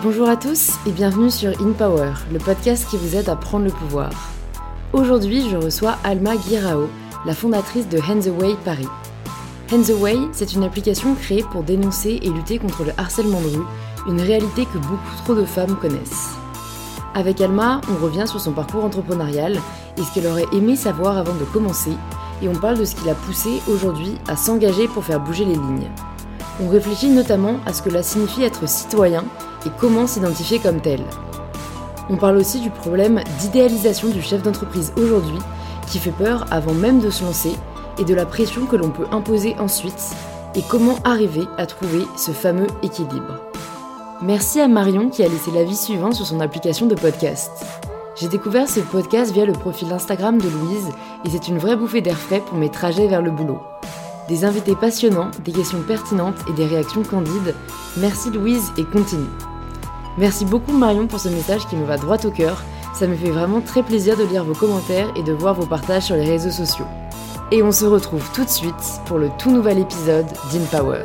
Bonjour à tous et bienvenue sur In Power, le podcast qui vous aide à prendre le pouvoir. Aujourd'hui, je reçois Alma Guirao, la fondatrice de Hands Away Paris. Hands Away, c'est une application créée pour dénoncer et lutter contre le harcèlement de rue, une réalité que beaucoup trop de femmes connaissent. Avec Alma, on revient sur son parcours entrepreneurial et ce qu'elle aurait aimé savoir avant de commencer, et on parle de ce qui l'a poussée aujourd'hui à s'engager pour faire bouger les lignes. On réfléchit notamment à ce que cela signifie être citoyen et comment s'identifier comme tel. On parle aussi du problème d'idéalisation du chef d'entreprise aujourd'hui qui fait peur avant même de se lancer et de la pression que l'on peut imposer ensuite et comment arriver à trouver ce fameux équilibre. Merci à Marion qui a laissé l'avis suivant sur son application de podcast. J'ai découvert ce podcast via le profil Instagram de Louise et c'est une vraie bouffée d'air frais pour mes trajets vers le boulot. Des invités passionnants, des questions pertinentes et des réactions candides. Merci Louise et continue. Merci beaucoup Marion pour ce message qui me va droit au cœur. Ça me fait vraiment très plaisir de lire vos commentaires et de voir vos partages sur les réseaux sociaux. Et on se retrouve tout de suite pour le tout nouvel épisode d'InPower.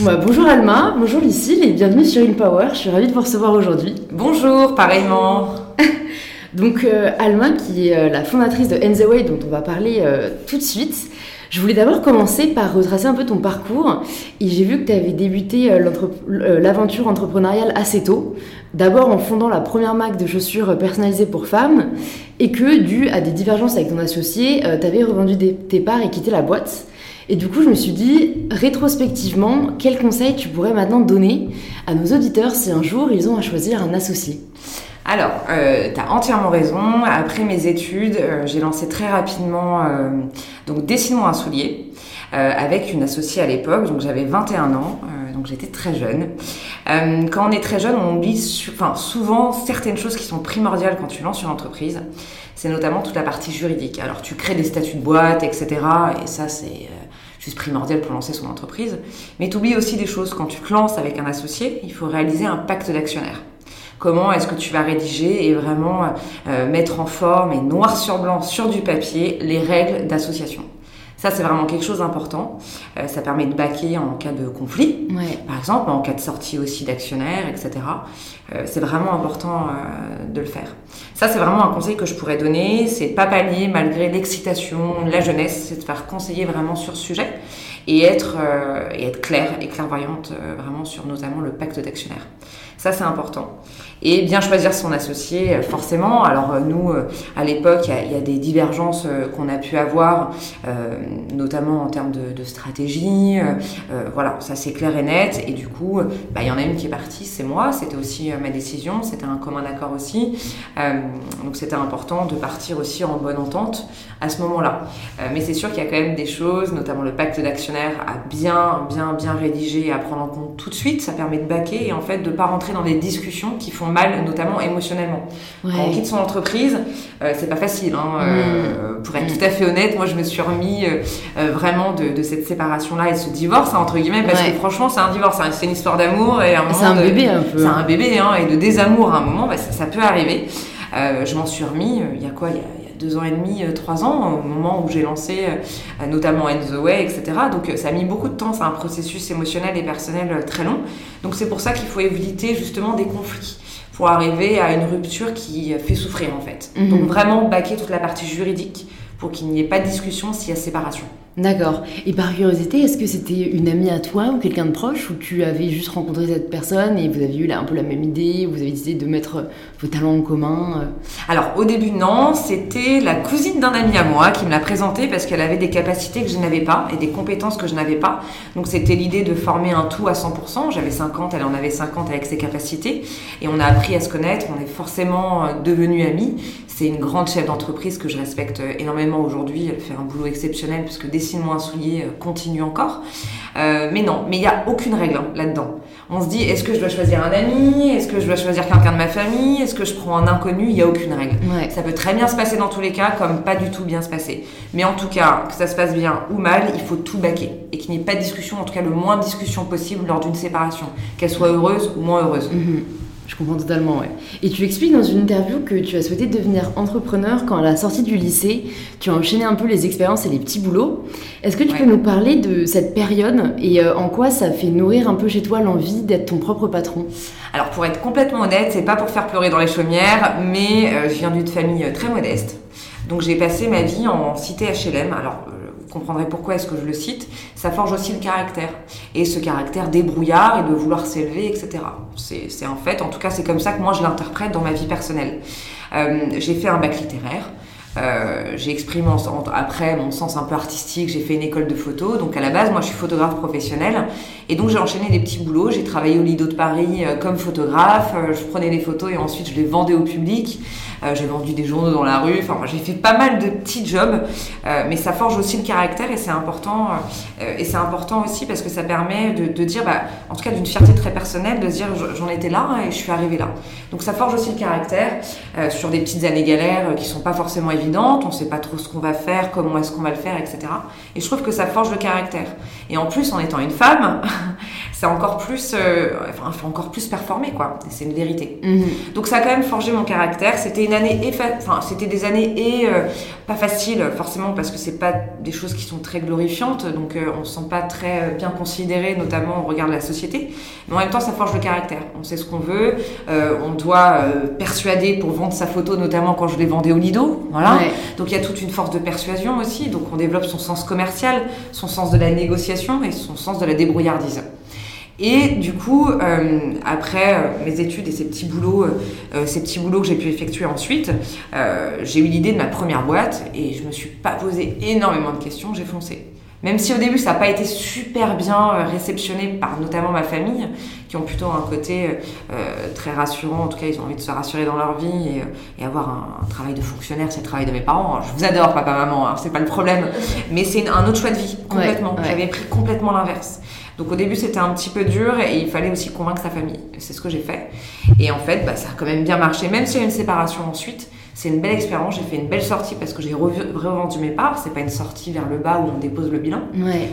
Bah, bonjour Alma, bonjour Lucille et bienvenue sur InPower. Je suis ravie de vous recevoir aujourd'hui. Bonjour, pareillement. Donc euh, Alma, qui est euh, la fondatrice de Way, dont on va parler euh, tout de suite. Je voulais d'abord commencer par retracer un peu ton parcours. Et j'ai vu que tu avais débuté l'aventure entrepreneuriale assez tôt. D'abord en fondant la première marque de chaussures personnalisées pour femmes. Et que, dû à des divergences avec ton associé, tu avais revendu tes parts et quitté la boîte. Et du coup, je me suis dit, rétrospectivement, quels conseils tu pourrais maintenant donner à nos auditeurs si un jour ils ont à choisir un associé? Alors, euh, tu as entièrement raison. Après mes études, euh, j'ai lancé très rapidement euh, donc Dessine-moi un soulier avec une associée à l'époque. Donc j'avais 21 ans, donc j'étais très jeune. quand on est très jeune, on oublie enfin, souvent certaines choses qui sont primordiales quand tu lances une entreprise. C'est notamment toute la partie juridique. Alors tu crées des statuts de boîte, etc. Et ça, c'est juste primordial pour lancer son entreprise. Mais tu oublies aussi des choses. Quand tu te lances avec un associé, il faut réaliser un pacte d'actionnaire. Comment est-ce que tu vas rédiger et vraiment euh, mettre en forme et noir sur blanc sur du papier les règles d'association ça, c'est vraiment quelque chose d'important. Euh, ça permet de baquer en cas de conflit, par exemple, en cas de sortie aussi d'actionnaires, etc. Euh, c'est vraiment important de le faire. Ça, c'est vraiment un conseil que je pourrais donner. C'est pas pallier malgré l'excitation, la jeunesse, c'est de faire conseiller vraiment sur ce sujet et être, et être claire et clairvoyante vraiment sur notamment le pacte d'actionnaires. Ça, c'est important. Et bien choisir son associé, euh, forcément. Alors euh, nous, euh, à l'époque, il y, a des divergences qu'on a pu avoir, notamment en termes de, stratégie. voilà, ça c'est clair et net. Et du coup, bah, il y en a une qui est partie, c'est moi. C'était aussi ma décision. C'était un commun accord aussi. donc c'était important de partir aussi en bonne entente à ce moment-là. mais c'est sûr qu'il y a quand même des choses, notamment le pacte d'actionnaires, à bien, bien, bien rédiger et à prendre en compte tout de suite. Ça permet de baquer et en fait de pas rentrer dans des discussions qui font mal, notamment émotionnellement. Quand on quitte son entreprise, euh, c'est pas facile. Hein, euh, mm. pour être tout à fait honnête, moi je me suis remis euh, vraiment de, cette séparation-là et de ce divorce, hein, entre guillemets, parce que franchement c'est un divorce, hein, c'est une histoire d'amour et un C'est un bébé un peu. C'est un bébé, et de désamour à un moment, bah, ça, peut arriver. je m'en suis remis, il y a quoi il y a, deux ans et demi, trois ans, au moment où j'ai lancé notamment In the Way, etc. Donc ça a mis beaucoup de temps, c'est un processus émotionnel et personnel très long. Donc c'est pour ça qu'il faut éviter justement des conflits pour arriver à une rupture qui fait souffrir en fait. Mhm. Donc vraiment baquer toute la partie juridique pour qu'il n'y ait pas de discussion s'il y a séparation. D'accord. Et par curiosité, est-ce que c'était une amie à toi ou quelqu'un de proche ou tu avais juste rencontré cette personne et vous avez eu là, un peu la même idée, vous avez décidé de mettre vos talents en commun euh? Alors au début non, c'était la cousine d'un ami à moi qui me l'a présenté parce qu'elle avait des capacités que je n'avais pas et des compétences que je n'avais pas. Donc c'était l'idée de former un tout à 100%. J'avais 50, elle en avait 50 avec ses capacités et on a appris à se connaître, on est forcément euh, devenus amis. C'est une grande chef d'entreprise que je respecte euh, énormément aujourd'hui. Elle fait un boulot exceptionnel puisque Dessine-moi un soulier continue encore. mais non, mais il n'y a aucune règle hein, là-dedans. On se dit, est-ce que je dois choisir un ami? Est-ce que je dois choisir quelqu'un de ma famille? Est-ce que je prends un inconnu? Il n'y a aucune règle. Ça peut très bien se passer dans tous les cas, comme pas du tout bien se passer. Mais en tout cas, que ça se passe bien ou mal, il faut tout baquer. Et qu'il n'y ait pas de discussion, en tout cas le moins de discussion possible lors d'une séparation. Qu'elle soit heureuse ou moins heureuse. Mhm. Je comprends totalement, ouais. Et tu expliques dans une interview que tu as souhaité devenir entrepreneur quand à la sortie du lycée, tu as enchaîné un peu les expériences et les petits boulots. Est-ce que tu peux nous parler de cette période et euh, en quoi ça fait nourrir un peu chez toi l'envie d'être ton propre patron? Alors pour être complètement honnête, c'est pas pour faire pleurer dans les chaumières, mais euh, je viens d'une famille très modeste. Donc j'ai passé ma vie en cité HLM. Alors comprendrez pourquoi est-ce que je le cite, ça forge aussi le caractère. Et ce caractère débrouillard et de vouloir s'élever, etc. C'est en fait, en tout cas, c'est comme ça que moi je l'interprète dans ma vie personnelle. Euh, j'ai fait un bac littéraire. Euh, j'ai exprimé après mon sens un peu artistique, j'ai fait une école de photo. Donc à la base, moi je suis photographe professionnel. Et donc j'ai enchaîné des petits boulots. J'ai travaillé au Lido de Paris euh, comme photographe. Euh, je prenais des photos et ensuite je les vendais au public. Euh, j'ai vendu des journaux dans la rue. Enfin, j'ai fait pas mal de petits jobs. mais ça forge aussi le caractère et c'est important. et c'est important aussi parce que ça permet de, dire, bah, en tout cas d'une fierté très personnelle, de se dire j'en étais là et je suis arrivée là. Donc ça forge aussi le caractère sur des petites années galères qui sont pas forcément évidentes. On sait pas trop ce qu'on va faire, comment est-ce qu'on va le faire, etc. Et je trouve que ça forge le caractère. Et en plus, en étant une femme, c'est encore plus, euh, enfin, encore plus performer, quoi. C'est une vérité. Mhm. Donc ça a quand même forgé mon caractère. C'était une année, enfin, c'était des années et euh, pas faciles, forcément, parce que c'est pas des choses qui sont très glorifiantes, donc euh, on se sent pas très bien considéré, notamment au regard de la société. Mais en même temps, ça forge le caractère. On sait ce qu'on veut, on doit persuader pour vendre sa photo, notamment quand je l'ai vendais au Lido, voilà. Donc il y a toute une force de persuasion aussi. Donc on développe son sens commercial, son sens de la négociation et son sens de la débrouillardise. Et du coup, euh, après euh, mes études et ces petits boulots, euh, ces petits boulots que j'ai pu effectuer ensuite, j'ai eu l'idée de ma première boîte et je me suis pas posé énormément de questions, j'ai foncé. Même si au début ça n'a pas été super bien réceptionné par notamment ma famille, qui ont plutôt un côté très rassurant, en tout cas ils ont envie de se rassurer dans leur vie et, avoir un, travail de fonctionnaire, c'est le travail de mes parents. Je vous adore papa, maman, hein, c'est pas le problème, mais c'est un autre choix de vie, complètement. J'avais pris complètement l'inverse. Donc au début c'était un petit peu dur et il fallait aussi convaincre sa famille. C'est ce que j'ai fait. Et en fait bah, ça a quand même bien marché, même s'il y a eu une séparation ensuite. C'est une belle expérience, j'ai fait une belle sortie parce que j'ai revendu mes parts. C'est pas une sortie vers le bas où on dépose le bilan.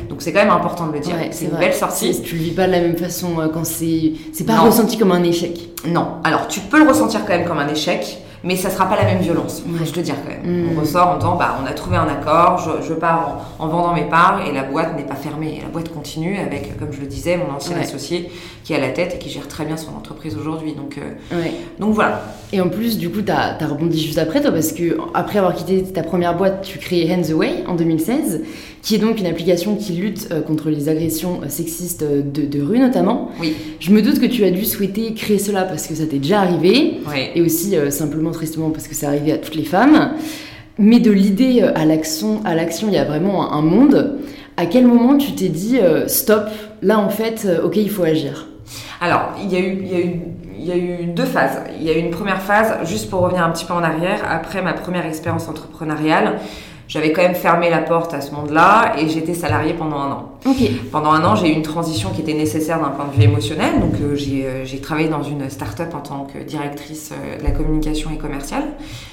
Donc c'est quand même important de le dire. c'est une belle sortie. Tu le vis pas de la même façon euh, quand c'est. C'est pas ressenti comme un échec. Non. Alors tu peux le ressentir quand même comme un échec mais ça sera pas la même violence, je te dire quand même. Mm. On ressort en disant, bah, on a trouvé un accord, je, pars en, vendant mes parts et la boîte n'est pas fermée. Et la boîte continue avec, comme je le disais, mon ancien associé qui est à la tête et qui gère très bien son entreprise aujourd'hui. Donc, euh, donc voilà. Et en plus, du coup, tu as, rebondi juste après, toi, parce que après avoir quitté ta première boîte, tu crées Hands Away en 2016, qui est donc une application qui lutte euh, contre les agressions euh, sexistes de, de, rue notamment. Oui. Je me doute que tu as dû souhaiter créer cela parce que ça t'est déjà arrivé, et aussi simplement tristement parce que c'est arrivé à toutes les femmes. Mais de l'idée à l'action, à l'action, il y a vraiment un, monde. À quel moment tu t'es dit stop, là en fait, ok, il faut agir? Alors, il y, a eu, il, y a eu, il y a eu deux phases. Il y a eu une première phase, juste pour revenir un petit peu en arrière, après ma première expérience entrepreneuriale, j'avais quand même fermé la porte à ce monde-là et j'étais salariée pendant un an. Pendant un an, j'ai eu une transition qui était nécessaire d'un point de vue émotionnel. Donc, euh, euh, j'ai travaillé dans une start-up en tant que directrice euh, de la communication et commerciale.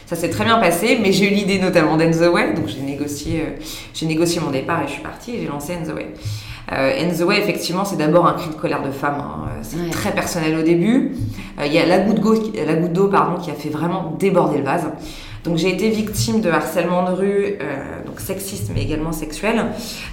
Ça s'est très bien passé, mais j'ai eu l'idée notamment d'Enzo Way. Donc, j'ai négocié, j'ai négocié mon départ et je suis partie et j'ai lancé Enzo Way. Euh, the Way, effectivement, c'est d'abord un cri de colère de femme. Hein. C'est très personnel au début. Euh, il y a la goutte d'eau pardon, qui a fait vraiment déborder le vase. Donc j'ai été victime de harcèlement de rue, euh, donc sexiste mais également sexuel,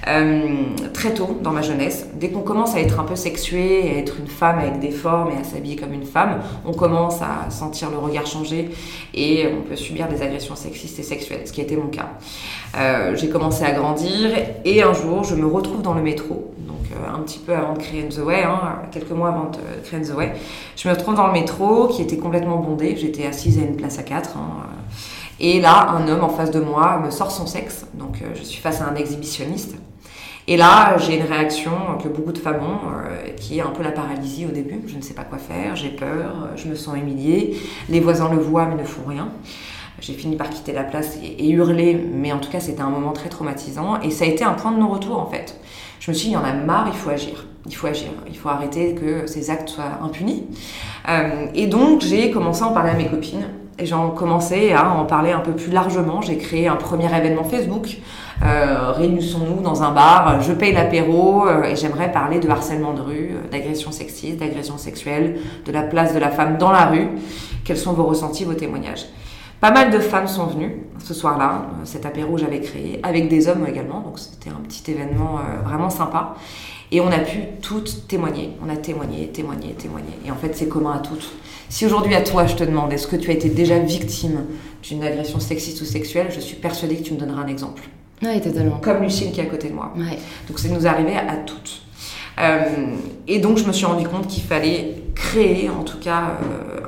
euh, très tôt dans ma jeunesse. Dès qu'on commence à être un peu sexué, à être une femme avec des formes et à s'habiller comme une femme, on commence à sentir le regard changer et on peut subir des agressions sexistes et sexuelles, ce qui a été mon cas. Euh, j'ai commencé à grandir et un jour je me retrouve dans le métro, donc un petit peu avant de créer The Way, hein, quelques mois avant de créer The Way. Je me retrouve dans le métro qui était complètement bondé, j'étais assise à une place à quatre. Hein, et là, un homme en face de moi me sort son sexe. Donc, euh, je suis face à un exhibitionniste. Et là, j'ai une réaction que beaucoup de femmes ont, euh, qui est un peu la paralysie au début. Je ne sais pas quoi faire, j'ai peur, euh, je me sens humiliée. Les voisins le voient mais ne font rien. J'ai fini par quitter la place et, hurler, mais en tout cas, c'était un moment très traumatisant. Et ça a été un point de non-retour en fait. Je me suis dit, il y en a marre, il faut agir. Il faut agir. Il faut arrêter que ces actes soient impunis. et donc, j'ai commencé à en parler à mes copines et j'ai commencé à en parler un peu plus largement. J'ai créé un premier événement Facebook. Euh, réunissons-nous dans un bar, je paye l'apéro euh, et j'aimerais parler de harcèlement de rue, euh, d'agression sexiste, d'agression sexuelle, de la place de la femme dans la rue. Quels sont vos ressentis, vos témoignages? Pas mal de femmes sont venues ce soir-là, cet apéro j'avais créé, avec des hommes également, donc c'était un petit événement vraiment sympa. Et on a pu toutes témoigner. On a témoigné, témoigné, témoigné. Et en fait, c'est commun à toutes. Si aujourd'hui, à toi, je te demande, est-ce que tu as été déjà victime d'une agression sexiste ou sexuelle, je suis persuadée que tu me donneras un exemple. Oui, totalement. Comme Lucille qui est à côté de moi. Ouais. Donc, c'est nous arrivé à toutes. Euh, et donc, je me suis rendu compte qu'il fallait créer, en tout cas, euh,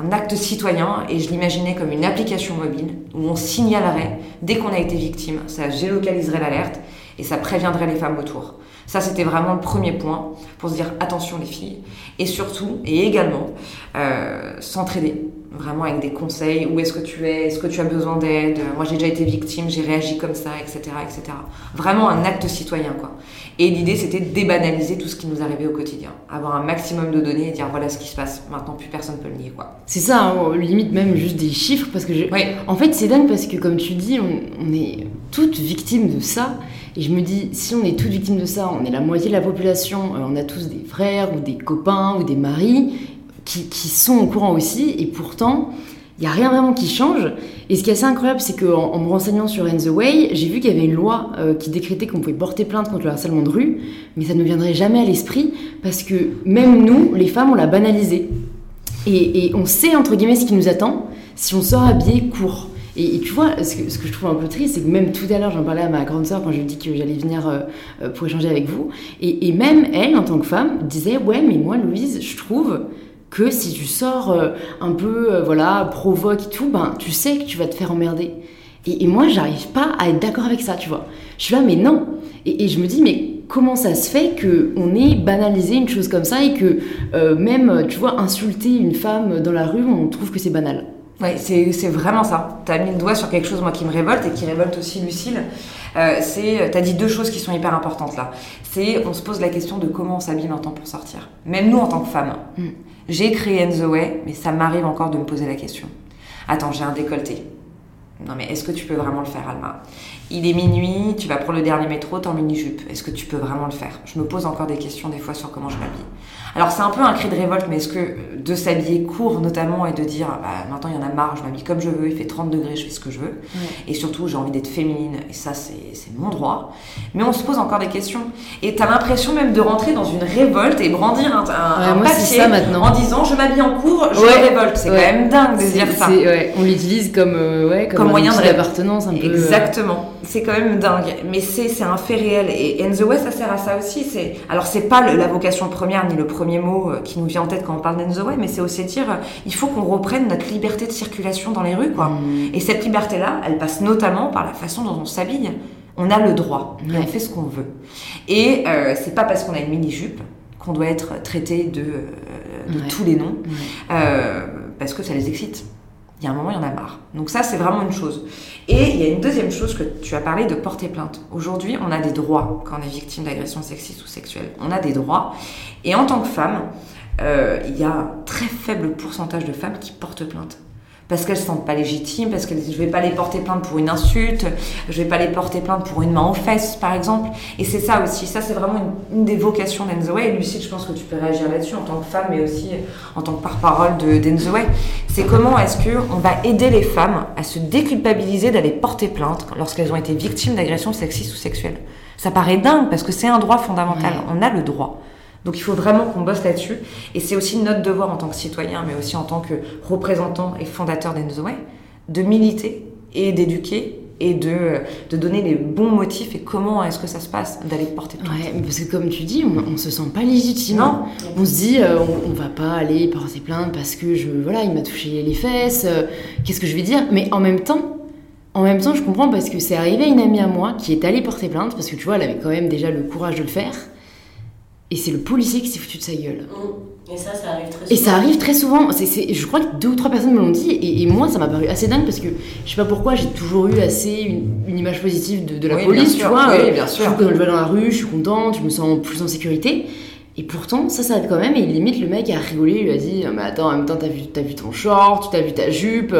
un, un, acte citoyen. Et je l'imaginais comme une application mobile où on signalerait dès qu'on a été victime. Ça géolocaliserait l'alerte et ça préviendrait les femmes autour. Ça, c'était vraiment le premier point pour se dire attention les filles. Et surtout, et également, euh, s'entraider vraiment avec des conseils. Où est-ce que tu es? Est-ce que tu as besoin d'aide? Moi, j'ai déjà été victime, j'ai réagi comme ça, etc., etc. Vraiment un acte citoyen, quoi. Et l'idée, c'était de débanaliser tout ce qui nous arrivait au quotidien. Avoir un maximum de données et dire voilà ce qui se passe. Maintenant, plus personne ne peut le nier, quoi. C'est ça, hein, limite même juste des chiffres, parce que je... En fait, c'est dingue parce que, comme tu dis, on, on est toutes victimes de ça. Et je me dis, si on est toutes victimes de ça, on est la moitié de la population, euh, on a tous des frères ou des copains ou des maris qui, sont au courant aussi, et pourtant, il n'y a rien vraiment qui change. Et ce qui est assez incroyable, c'est qu'en en me renseignant sur End the Way, j'ai vu qu'il y avait une loi euh, qui décrétait qu'on pouvait porter plainte contre le harcèlement de rue, mais ça ne viendrait jamais à l'esprit parce que même nous, les femmes, on l'a banalisé. Et, on sait, entre guillemets, ce qui nous attend si on sort habillé court. Et, tu vois, ce que, je trouve un peu triste, c'est que même tout à l'heure, j'en parlais à ma grande sœur quand je lui ai dit que j'allais venir euh, euh, pour échanger avec vous. Et, même elle, en tant que femme, disait Ouais, mais moi, Louise, je trouve que si tu sors euh, un peu, euh, voilà, provoque et tout, ben, tu sais que tu vas te faire emmerder. Et, et moi, j'arrive pas à être d'accord avec ça, tu vois. Je suis là, mais non. Et, je me dis, mais comment ça se fait qu'on ait banalisé une chose comme ça et que euh, même, tu vois, insulter une femme dans la rue, on trouve que c'est banal? Oui, c'est vraiment ça. Tu as mis le doigt sur quelque chose, moi, qui me révolte et qui révolte aussi Lucille. Euh, c'est, tu as dit deux choses qui sont hyper importantes là. C'est, on se pose la question de comment on s'habille maintenant pour sortir. Même nous, en tant que femmes. Mm. J'ai créé In The Way, mais ça m'arrive encore de me poser la question. Attends, j'ai un décolleté. Non mais est-ce que tu peux vraiment le faire, Alma? Il est minuit, tu vas prendre le dernier métro, t'es en mini-jupe. Est-ce que tu peux vraiment le faire? Je me pose encore des questions des fois sur comment je m'habille. Alors c'est un peu un cri de révolte, mais est-ce que de s'habiller court notamment et de dire bah, maintenant il y en a marre, je m'habille comme je veux, il fait 30 degrés, je fais ce que je veux. Et surtout j'ai envie d'être féminine et ça c'est mon droit. Mais on se pose encore des questions. Et t'as l'impression même de rentrer dans une révolte et brandir un, un, papier en disant je m'habille en court, je me révolte. C'est quand même dingue de dire ça. On l'utilise comme, euh, comme, moyen d'appartenance un peu. Euh. Exactement. C'est quand même dingue. Mais c'est un fait réel. Et In the West ça sert à ça aussi. Alors c'est pas la vocation première ni le premier mot euh, qui nous vient en tête quand on parle d'Enzo Way, mais c'est aussi dire euh, il faut qu'on reprenne notre liberté de circulation dans les rues, quoi. Mm. Et cette liberté-là, elle passe notamment par la façon dont on s'habille. On a le droit, on fait ce qu'on veut. Et euh, c'est pas parce qu'on a une mini-jupe qu'on doit être traité de, de tous les noms, parce que ça les excite il y a un moment, il y en a marre. Donc ça, c'est vraiment une chose. Et il y a une deuxième chose que tu as parlé de porter plainte. Aujourd'hui, on a des droits quand on est victime d'agression sexiste ou sexuelle. On a des droits. Et en tant que femme, euh, il y a un très faible pourcentage de femmes qui portent plainte parce qu'elles se sentent pas légitimes, parce que je vais pas les porter plainte pour une insulte, je vais pas les porter plainte pour une main aux fesses, par exemple. Et c'est ça aussi, ça c'est vraiment une, des vocations d'Enzoé. Et Lucie, je pense que tu peux réagir là-dessus en tant que femme, mais aussi en tant que porte-parole d'Enzoé. C'est comment est-ce qu'on va aider les femmes à se déculpabiliser d'aller porter plainte lorsqu'elles ont été victimes d'agressions sexistes ou sexuelles? Ça paraît dingue parce que c'est un droit fondamental. On a le droit. Donc il faut vraiment qu'on bosse là-dessus. Et c'est aussi notre devoir en tant que citoyen, mais aussi en tant que représentant et fondateur d'Enzoway, de militer et d'éduquer et de, de, donner les bons motifs et comment est-ce que ça se passe d'aller porter plainte. Ouais, parce que comme tu dis, on, on se sent pas légitime. Non. On se dit, euh, on, on, va pas aller porter plainte parce que je, voilà, il m'a touché les fesses. Euh, Qu'est-ce que je vais dire? Mais en même temps, en même temps, je comprends parce que c'est arrivé à une amie à moi qui est allée porter plainte parce que tu vois, elle avait quand même déjà le courage de le faire. Et c'est le policier qui s'est foutu de sa gueule. Mmh. Et ça, ça arrive très souvent. Et ça arrive très souvent. je crois que deux ou trois personnes me l'ont dit. Et, moi, ça m'a paru assez dingue parce que je sais pas pourquoi, j'ai toujours eu assez une, image positive de, la police, tu vois. Oui, bien sûr. Quand je vais dans la rue, je suis contente, je me sens plus en sécurité. Et pourtant, ça, ça arrive quand même. Et limite, le mec a rigolé, il lui a dit Mais attends, en même temps, t'as vu, as vu ton short, t'as vu ta jupe.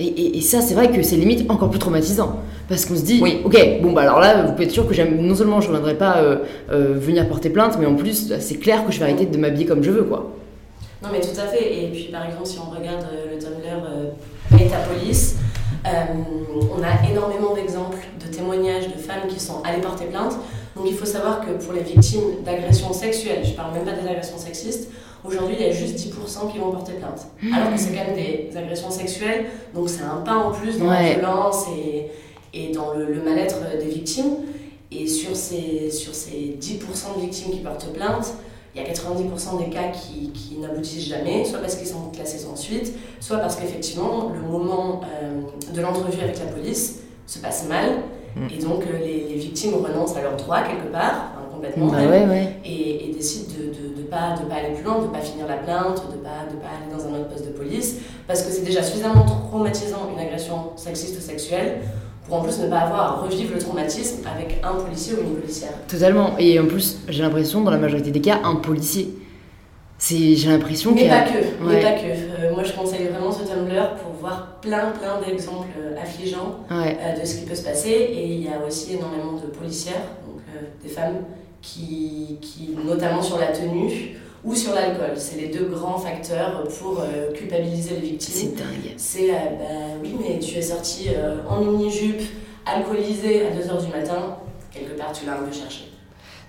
Et, et, ça, c'est vrai que c'est limite encore plus traumatisant. Parce qu'on se dit Oui. Ok, bon, bah alors là, vous pouvez être sûr que. Non seulement je ne viendrai pas euh, euh, venir porter plainte, mais en plus, c'est clair que je vais arrêter de m'habiller comme je veux, quoi. Non, mais tout à fait. Et puis, par exemple, si on regarde euh, le Tumblr euh, Paye ta police, euh, on a énormément d'exemples de témoignages de femmes qui sont allées porter plainte. Donc, il faut savoir que pour les victimes d'agressions sexuelles, je parle même pas des agressions sexistes, aujourd'hui, il y a juste 10% qui vont porter plainte. Alors que c'est quand même des agressions sexuelles, donc c'est un pas en plus dans la violence et, et dans le, le mal-être des victimes. Et sur ces, sur ces 10% de victimes qui portent plainte, il y a 90% des cas qui, qui n'aboutissent jamais, soit parce qu'ils sont classés sans suite, soit parce qu'effectivement, le moment euh, de l'entrevue avec la police se passe mal, Mm. et donc euh, les, les victimes renoncent à leurs droits quelque part, complètement, Bah même, ouais, ouais. et, et décident de ne de, de pas, de pas aller plus loin, de ne pas finir la plainte, de ne pas, de pas aller dans un autre poste de police, parce que c'est déjà suffisamment traumatisant une agression sexiste ou sexuelle, pour en plus ne pas avoir à revivre le traumatisme avec un policier ou une policière. Totalement. Et en plus, j'ai l'impression, dans la majorité des cas, un policier. C'est, j'ai l'impression qu'il y a- pas que, Ouais. mais pas que. Euh, moi, je conseille vraiment ce Tumblr pour voir plein, plein d'exemples euh, affligeants Ouais. euh, de ce qui peut se passer. Et il y a aussi énormément de policières, donc des femmes, qui, qui, notamment sur la tenue ou sur l'alcool, c'est les deux grands facteurs pour euh, culpabiliser les victimes. C'est dingue. C'est, euh, bah oui, mais tu es sorti euh, en mini-jupe, alcoolisé à 2h du matin, quelque part tu l'as un peu cherché.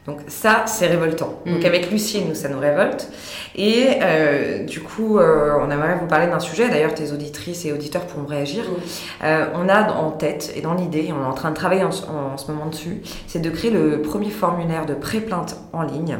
Donc ça, c'est révoltant. Donc Mm. avec Lucie, nous, ça nous révolte. Et euh, du coup, euh, on aimerait vous parler d'un sujet. D'ailleurs, tes auditrices et auditeurs pourront réagir. Euh, on a en tête et dans l'idée, on est en train de travailler en, en ce moment dessus, c'est de créer le premier formulaire de pré-plainte en ligne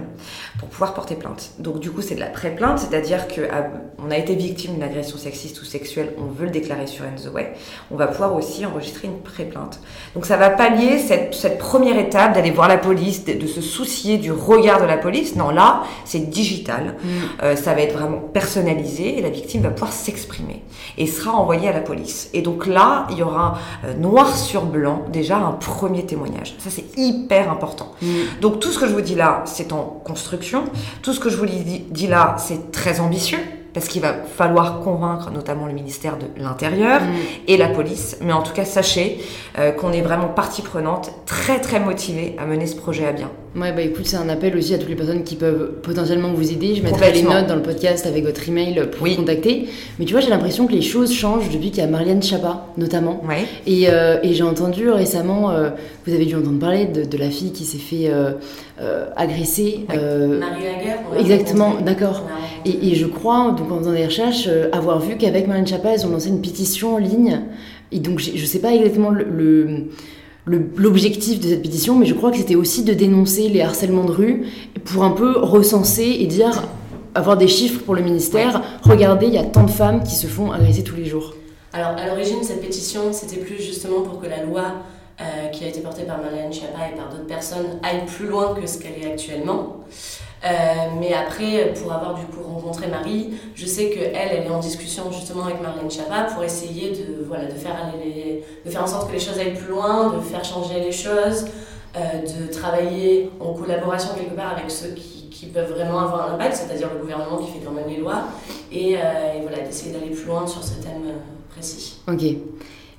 pour pouvoir porter plainte. Donc du coup, c'est de la pré-plainte, c'est-à-dire que ah, on a été victime d'une agression sexiste ou sexuelle, on veut le déclarer sur In the Way. On va pouvoir aussi enregistrer une pré-plainte. Donc ça va pallier cette, cette première étape d'aller voir la police, de, de se soucier du regard de la police. Non, là, c'est digital. Euh, ça va être vraiment personnalisé et la victime va pouvoir s'exprimer et sera envoyée à la police. Et donc là, il y aura euh, noir sur blanc déjà un premier témoignage. Ça, c'est hyper important. Mm. Donc tout ce que je vous dis là, c'est en construction. Tout ce que je vous dis, dis là, c'est très ambitieux parce qu'il va falloir convaincre notamment le ministère de l'Intérieur Mm. et la police. Mais en tout cas, sachez euh, qu'on est vraiment partie prenante, très très motivée à mener ce projet à bien. Ouais, bah écoute, c'est un appel aussi à toutes les personnes qui peuvent potentiellement vous aider. Je mettrai les notes dans le podcast avec votre email pour Oui. vous contacter. Mais tu vois, j'ai l'impression que les choses changent depuis qu'il y a Marianne Chapa, notamment. Ouais. Et, euh, et j'ai entendu récemment, euh, vous avez dû entendre parler de, de la fille qui s'est fait euh. Ouais. euh, Marie Laguerre, exactement, d'accord. Et, et je crois, donc en faisant des recherches, euh, avoir vu qu'avec Marlène Chapa, elles ont lancé une pétition en ligne. Et donc, je sais pas exactement le- le- le- l'objectif de cette pétition, mais je crois que c'était aussi de dénoncer les harcèlements de rue pour un peu recenser et dire, avoir des chiffres pour le ministère. Regardez, il y a tant de femmes qui se font agresser tous les jours. Alors, à l'origine, cette pétition, c'était plus justement pour que la loi euh, qui a été portée par Marlène Schiappa et par d'autres personnes aille plus loin que ce qu'elle est actuellement. Euh, mais après, pour avoir du coup rencontré Marie, je sais qu'elle, elle est en discussion justement avec Marlène Schiappa pour essayer de, voilà, de, faire aller les- de faire en sorte que les choses aillent plus loin, de faire changer les choses, euh, de travailler en collaboration quelque part avec ceux qui, qui peuvent vraiment avoir un impact, c'est-à-dire le gouvernement qui fait quand même les lois, et, voilà, d'essayer d'aller plus loin sur ce thème précis. Ok.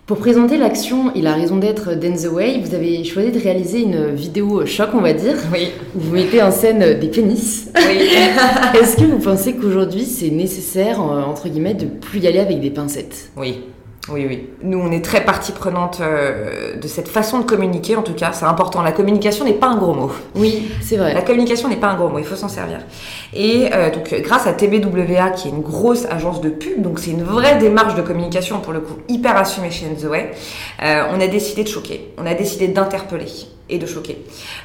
Pour présenter l'action Il a raison d'être d'En the Way, vous avez choisi de réaliser une vidéo choc, on va dire, Oui. où vous mettez en scène des pénis. Oui. Est-ce que vous pensez qu'aujourd'hui c'est nécessaire, euh, entre guillemets, de plus y aller avec des pincettes? Oui. Oui, oui. Nous, on est très partie prenante euh, de cette façon de communiquer, en tout cas. C'est important. La communication n'est pas un gros mot. Oui, c'est vrai. La communication n'est pas un gros mot, il faut s'en servir. Et euh, donc, grâce à TBWA, qui est une grosse agence de pub, donc c'est une vraie démarche de communication, pour le coup, hyper assumée chez Way, euh, on a décidé de choquer. On a décidé d'interpeller et de choquer.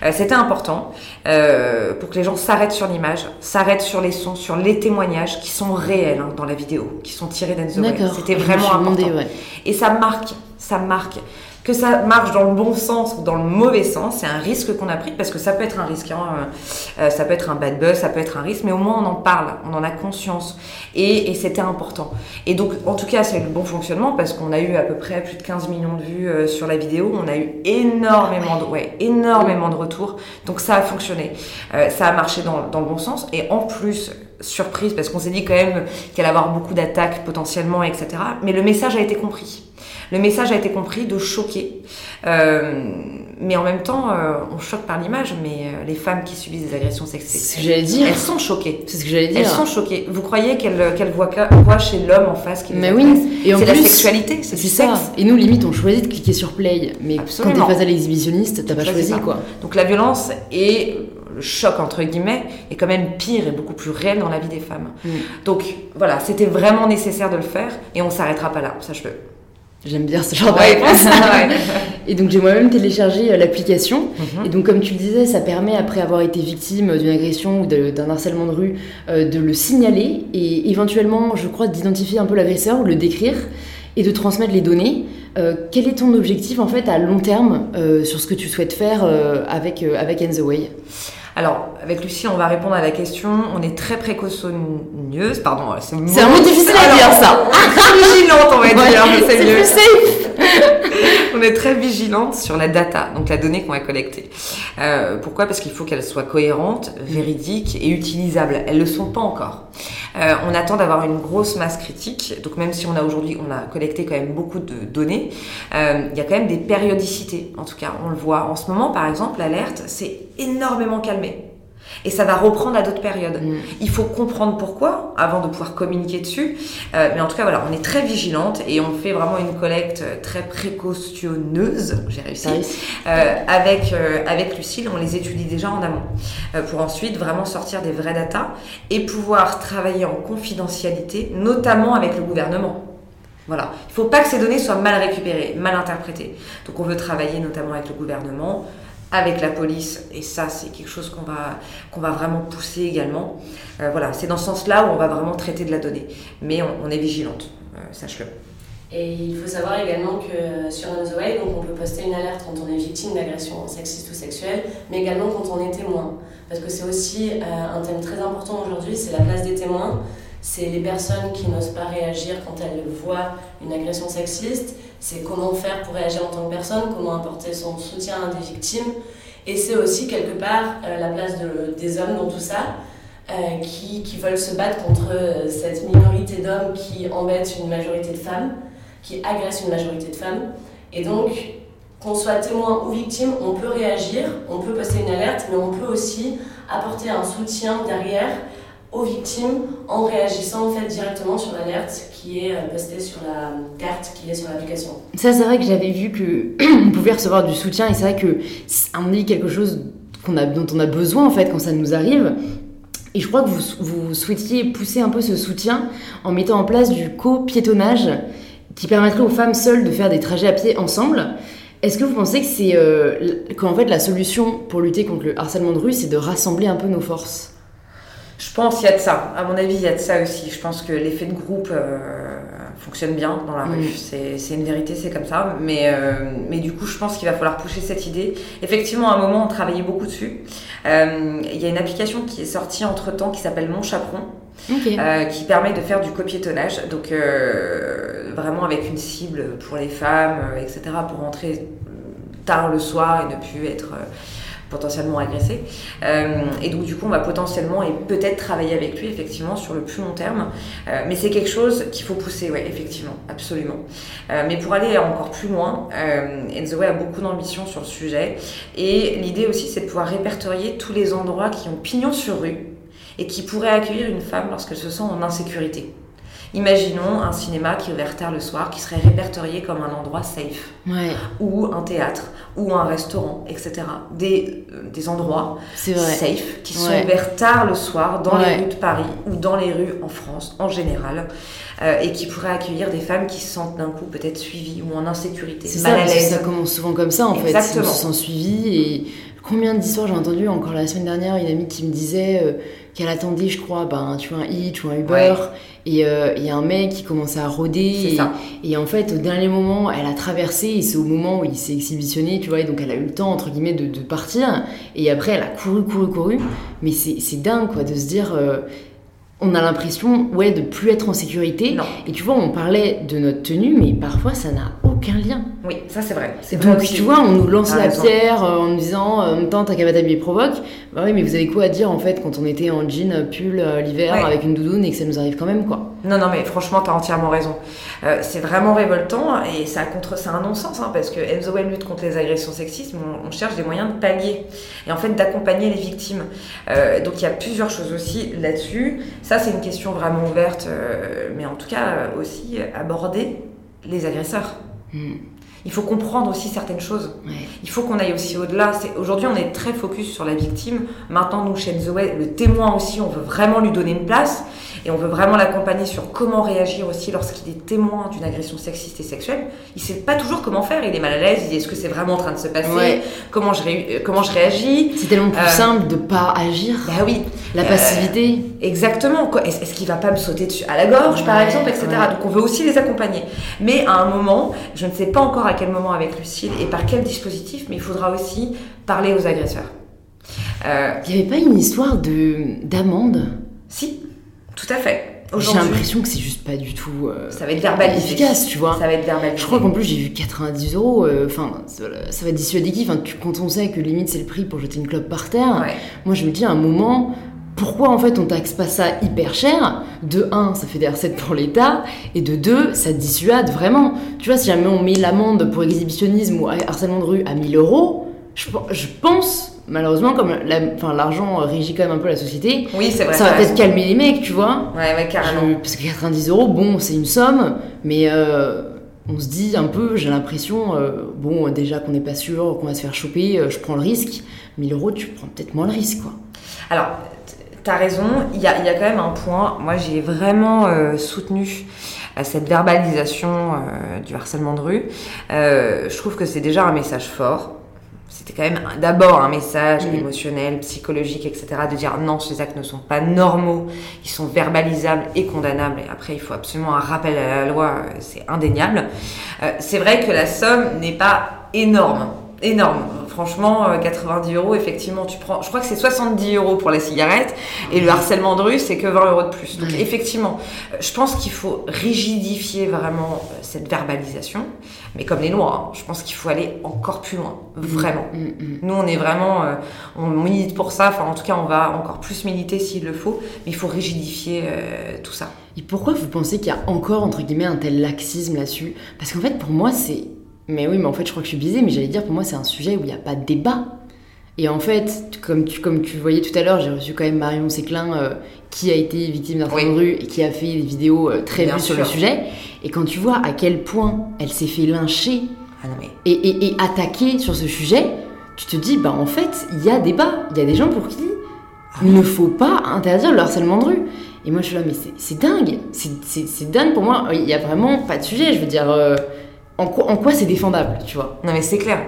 Euh, C'était important euh, pour que les gens s'arrêtent sur l'image, s'arrêtent sur les sons, sur les témoignages qui sont réels hein, dans la vidéo, qui sont tirés. D'accord. C'était vraiment important. ouais. Et ça marque, ça marque Que ça marche dans le bon sens ou dans le mauvais sens, c'est un risque qu'on a pris parce que ça peut être un risque, hein, euh, ça peut être un bad buzz, ça peut être un risque, mais au moins on en parle, on en a conscience et, c'était important. Et donc en tout cas c'est le bon fonctionnement parce qu'on a eu à peu près plus de 15 millions de vues euh, sur la vidéo, on a eu énormément de, ouais, énormément de retours, donc ça a fonctionné, euh, ça a marché dans, dans le bon sens et en plus surprise parce qu'on s'est dit quand même qu'elle allait avoir beaucoup d'attaques potentiellement, etc. Mais le message a été compris. Le message a été compris de choquer. Euh, mais en même temps, euh, on choque par l'image, mais euh, les femmes qui subissent des agressions sexuelles, C'est ce que j'allais dire. elles sont choquées. C'est ce que j'allais dire. Elles sont choquées. Vous croyez qu'elles qu'elles voient, chez l'homme en face qui les Mais agresse oui. Et en C'est la plus, sexualité, c'est C'est du ça. sexe. Et nous, limite, on choisit de cliquer sur play. Mais Absolument. quand t'es face à l'exhibitionniste, t'as pas choisis choisi, pas. quoi. Donc la violence et le choc entre guillemets est quand même pire et beaucoup plus réel dans la vie des femmes. Mm. Donc voilà, c'était vraiment nécessaire de le faire et on s'arrêtera pas là, sache-le. J'aime bien ce genre de réponse. ouais. Et donc j'ai moi-même téléchargé euh, l'application. Mhm. Et donc comme tu le disais, ça permet après avoir été victime d'une agression ou d'un harcèlement de rue euh, de le signaler et éventuellement, je crois, d'identifier un peu l'agresseur ou le décrire et de transmettre les données. Euh, quel est ton objectif en fait à long terme euh, sur ce que tu souhaites faire euh, avec, euh, avec In The Way Alors, avec Lucie, on va répondre à la question. On est très précautionneuse, pardon, c'est le C'est un mot difficile à dire ça vigilante, on va dire, c'est mieux. plus safe On est très vigilante sur la data, donc la donnée qu'on va collecter. Euh, pourquoi? Parce qu'il faut qu'elle soit cohérente, véridique et utilisable. Elles le sont pas encore. Euh, on attend d'avoir une grosse masse critique. Donc même si on a aujourd'hui, on a collecté quand même beaucoup de données, euh, il y a quand même des périodicités. En tout cas, on le voit en ce moment, par exemple, l'alerte s'est énormément calmée. Et ça va reprendre à d'autres périodes. Mm. Il faut comprendre pourquoi avant de pouvoir communiquer dessus. Euh, mais en tout cas, voilà, on est très vigilante et on fait vraiment une collecte très précautionneuse. J'ai réussi. Euh, avec, euh, avec Lucille, on les étudie déjà en amont euh, pour ensuite vraiment sortir des vrais datas et pouvoir travailler en confidentialité, notamment avec le gouvernement. Voilà. Il ne faut pas que ces données soient mal récupérées, mal interprétées. Donc on veut travailler notamment avec le gouvernement, avec la police, et ça c'est quelque chose qu'on va, qu'on va vraiment pousser également. Euh, voilà, c'est dans ce sens-là où on va vraiment traiter de la donnée. Mais on, est vigilante, euh, sache-le. Et il faut savoir également que sur On the Way, donc on peut poster une alerte quand on est victime d'agression sexiste ou sexuelle, mais également quand on est témoin. Parce que c'est aussi euh, un thème très important aujourd'hui, c'est la place des témoins. C'est les personnes qui n'osent pas réagir quand elles voient une agression sexiste. C'est comment faire pour réagir en tant que personne, comment apporter son soutien à des victimes. Et c'est aussi quelque part euh, la place de- des hommes dans tout ça, euh, qui, qui veulent se battre contre euh, cette minorité d'hommes qui embêtent une majorité de femmes qui agresse une majorité de femmes. Et donc, qu'on soit témoin ou victime, on peut réagir, on peut poster une alerte, mais on peut aussi apporter un soutien derrière aux victimes en réagissant en fait directement sur l'alerte qui est euh, postée sur la carte qui est sur l'application. Ça, c'est vrai que j'avais vu que on pouvait recevoir du soutien et c'est vrai que à mon avis quelque chose qu'on a, dont on a besoin en fait quand ça nous arrive. Et je crois que vous, souhaitiez pousser un peu ce soutien en mettant en place du co-piétonnage qui permettrait aux femmes seules de faire des trajets à pied ensemble. Est-ce que vous pensez que c'est euh, qu'en fait la solution pour lutter contre le harcèlement de rue, c'est de rassembler un peu nos forces? Je pense qu'il y a de ça. À mon avis, il y a de ça aussi. Je pense que l'effet de groupe euh, fonctionne bien dans la Mm. rue. C'est c'est une vérité, c'est comme ça. Mais, euh, mais du coup, je pense qu'il va falloir pousser cette idée. Effectivement, à un moment, on travaillait beaucoup dessus. Euh, Il y a une application qui est sortie entre-temps qui s'appelle Mon Chaperon. Ok. euh, qui permet de faire du copiétonnage, donc euh, vraiment avec une cible pour les femmes, euh, etc., pour rentrer tard le soir et ne plus être euh, potentiellement agressé. Euh, et donc du coup, on va potentiellement et peut-être travailler avec lui effectivement sur le plus long terme. Euh, mais c'est quelque chose qu'il faut pousser, ouais, effectivement, absolument. Euh, mais pour aller encore plus loin, Enzoé a beaucoup d'ambition sur le sujet. Et l'idée aussi, c'est de pouvoir répertorier tous les endroits qui ont pignon sur rue et qui pourraient accueillir une femme lorsqu'elle se sent en insécurité. Imaginons un cinéma qui est ouvert tard le soir, qui serait répertorié comme un endroit safe, Ouais, ou un théâtre, ou un restaurant, etc. Des, euh, des endroits safe qui sont Ouais. ouverts tard le soir dans Ouais. les rues de Paris ou dans les rues en France en général, euh, et qui pourraient accueillir des femmes qui se sentent d'un coup peut-être suivies ou en insécurité, C'est ça, mal à l'aise. ça commence souvent comme ça en fait. Exactement. On se sent suivi et Combien d'histoires j'ai entendu encore la semaine dernière, une amie qui me disait euh, qu'elle attendait, je crois, ben, tu vois, un Hitch ou un Uber, et euh, il y a un mec qui commençait à rôder, et, ça. et en fait, au dernier moment, elle a traversé, et c'est au moment où il s'est exhibitionné, tu vois, et donc elle a eu le temps, entre guillemets, de, de partir, et après, elle a couru, couru, couru, mais c'est c'est dingue, quoi, de se dire... euh, on a l'impression, ouais, de plus être en sécurité. Non. Et tu vois, on parlait de notre tenue, mais parfois ça n'a aucun lien. Oui, ça c'est vrai. Donc tu vois, on nous lance la raison. pierre euh, en nous disant euh, en même temps t'as qu'à pas t'habiller provoque. Bah oui, mais vous avez quoi à dire en fait quand on était en jean, euh, pull euh, l'hiver Ouais. avec une doudoune et que ça nous arrive quand même quoi? Non, non, mais franchement, t'as entièrement raison. Euh, c'est vraiment révoltant et ça contre, c'est un non-sens hein, parce que Well lutte contre les agressions sexistes, on, on cherche des moyens de pallier et en fait d'accompagner les victimes. Donc il y a plusieurs choses aussi là-dessus. Ça, c'est une question vraiment ouverte, mais en tout cas aussi aborder les agresseurs. Hmm. Il faut comprendre aussi certaines choses. Ouais. Il faut qu'on aille aussi au-delà. Aujourd'hui, on est très focus sur la victime. Maintenant, nous, chez Way, le témoin aussi, on veut vraiment lui donner une place et on veut vraiment l'accompagner sur comment réagir aussi lorsqu'il est témoin d'une agression sexiste et sexuelle. Il sait pas toujours comment faire. Il est mal à l'aise. Il dit est-ce que c'est vraiment en train de se passer? Ouais. comment, je ré- comment je réagis? C'est tellement plus Euh, simple de pas agir. Bah oui, La Euh, passivité. Exactement. Est-ce qu'il va pas me sauter dessus? À la gorge, par exemple, etc. ouais. Donc on veut aussi les accompagner. Mais à un moment, je ne sais pas encore à quel moment avec Lucille et par quel dispositif, mais il faudra aussi parler aux agresseurs. Euh, Il y avait pas une histoire de d'amende? Si, tout à fait. J'ai l'impression que c'est juste pas du tout euh, ça va être verbalisé. efficace, tu vois. Ça va être verbalisé. Je crois qu'en plus j'ai vu 90 euros, euh, enfin ça, ça va dissuader qui Enfin, quand on sait que limite c'est le prix pour jeter une clope par terre, Ouais. moi je me dis à un moment, pourquoi en fait on taxe pas ça hyper cher? De un, ça fait des recettes pour l'État, et de deux, ça dissuade vraiment. Tu vois, si jamais on met l'amende pour exhibitionnisme ou harcèlement de rue à 1000 euros, je pense, malheureusement, comme la- l'argent régit quand même un peu la société, Oui, c'est vrai. ça va peut-être calmer les mecs, tu vois. Ouais, ouais, carrément. Je- parce que 90 euros, bon, c'est une somme, mais euh, on se dit un peu, j'ai l'impression, euh, bon, déjà qu'on n'est pas sûr, qu'on va se faire choper, euh, je prends le risque. 1000 euros, tu prends peut-être moins le risque, quoi. Alors, t'as raison, il y a, il y a quand même un point. Moi, j'ai vraiment soutenu cette verbalisation du harcèlement de rue. Je trouve que c'est déjà un message fort. C'était quand même d'abord un message Mm. émotionnel, psychologique, etc. De dire non, ces actes ne sont pas normaux, ils sont verbalisables et condamnables. Et après, il faut absolument un rappel à la loi, euh, c'est indéniable. Euh, c'est vrai que la somme n'est pas énorme. Énorme. Franchement, euh, 90 euros, effectivement, tu prends. Je crois que c'est 70 euros pour la cigarette et le harcèlement de rue, c'est que 20 euros de plus. Donc, effectivement, euh, je pense qu'il faut rigidifier vraiment euh, cette verbalisation. Mais comme les lois, hein, je pense qu'il faut aller encore plus loin. Vraiment. Mm, mm. Nous, on est vraiment, euh, on milite pour ça. Enfin, en tout cas, on va encore plus militer s'il le faut. Mais il faut rigidifier euh, tout ça. Et pourquoi vous pensez qu'il y a encore, entre guillemets, un tel laxisme là-dessus? Parce qu'en fait, pour moi, c'est. Mais oui, mais en fait, je crois que je suis biaisée, mais j'allais dire, pour moi, c'est un sujet où il n'y a pas de débat. Et en fait, comme tu, comme tu voyais tout à l'heure, j'ai reçu quand même Marion Séclin, euh, qui a été victime d'un Oui. de rue et qui a fait des vidéos euh, très Bien vues sur le sujet. Et quand tu vois à quel point elle s'est fait lyncher Ah non, mais et, et, et attaquer sur ce sujet, tu te dis, bah en fait, il y a débat. Il y a des gens pour qui il ne faut pas interdire le harcèlement de rue. Et moi, je suis là, mais c'est- dingue. C'est dingue pour moi. Il n'y a vraiment pas de sujet. Je veux dire, euh, en quoi, en quoi c'est défendable, tu vois? Non mais c'est clair.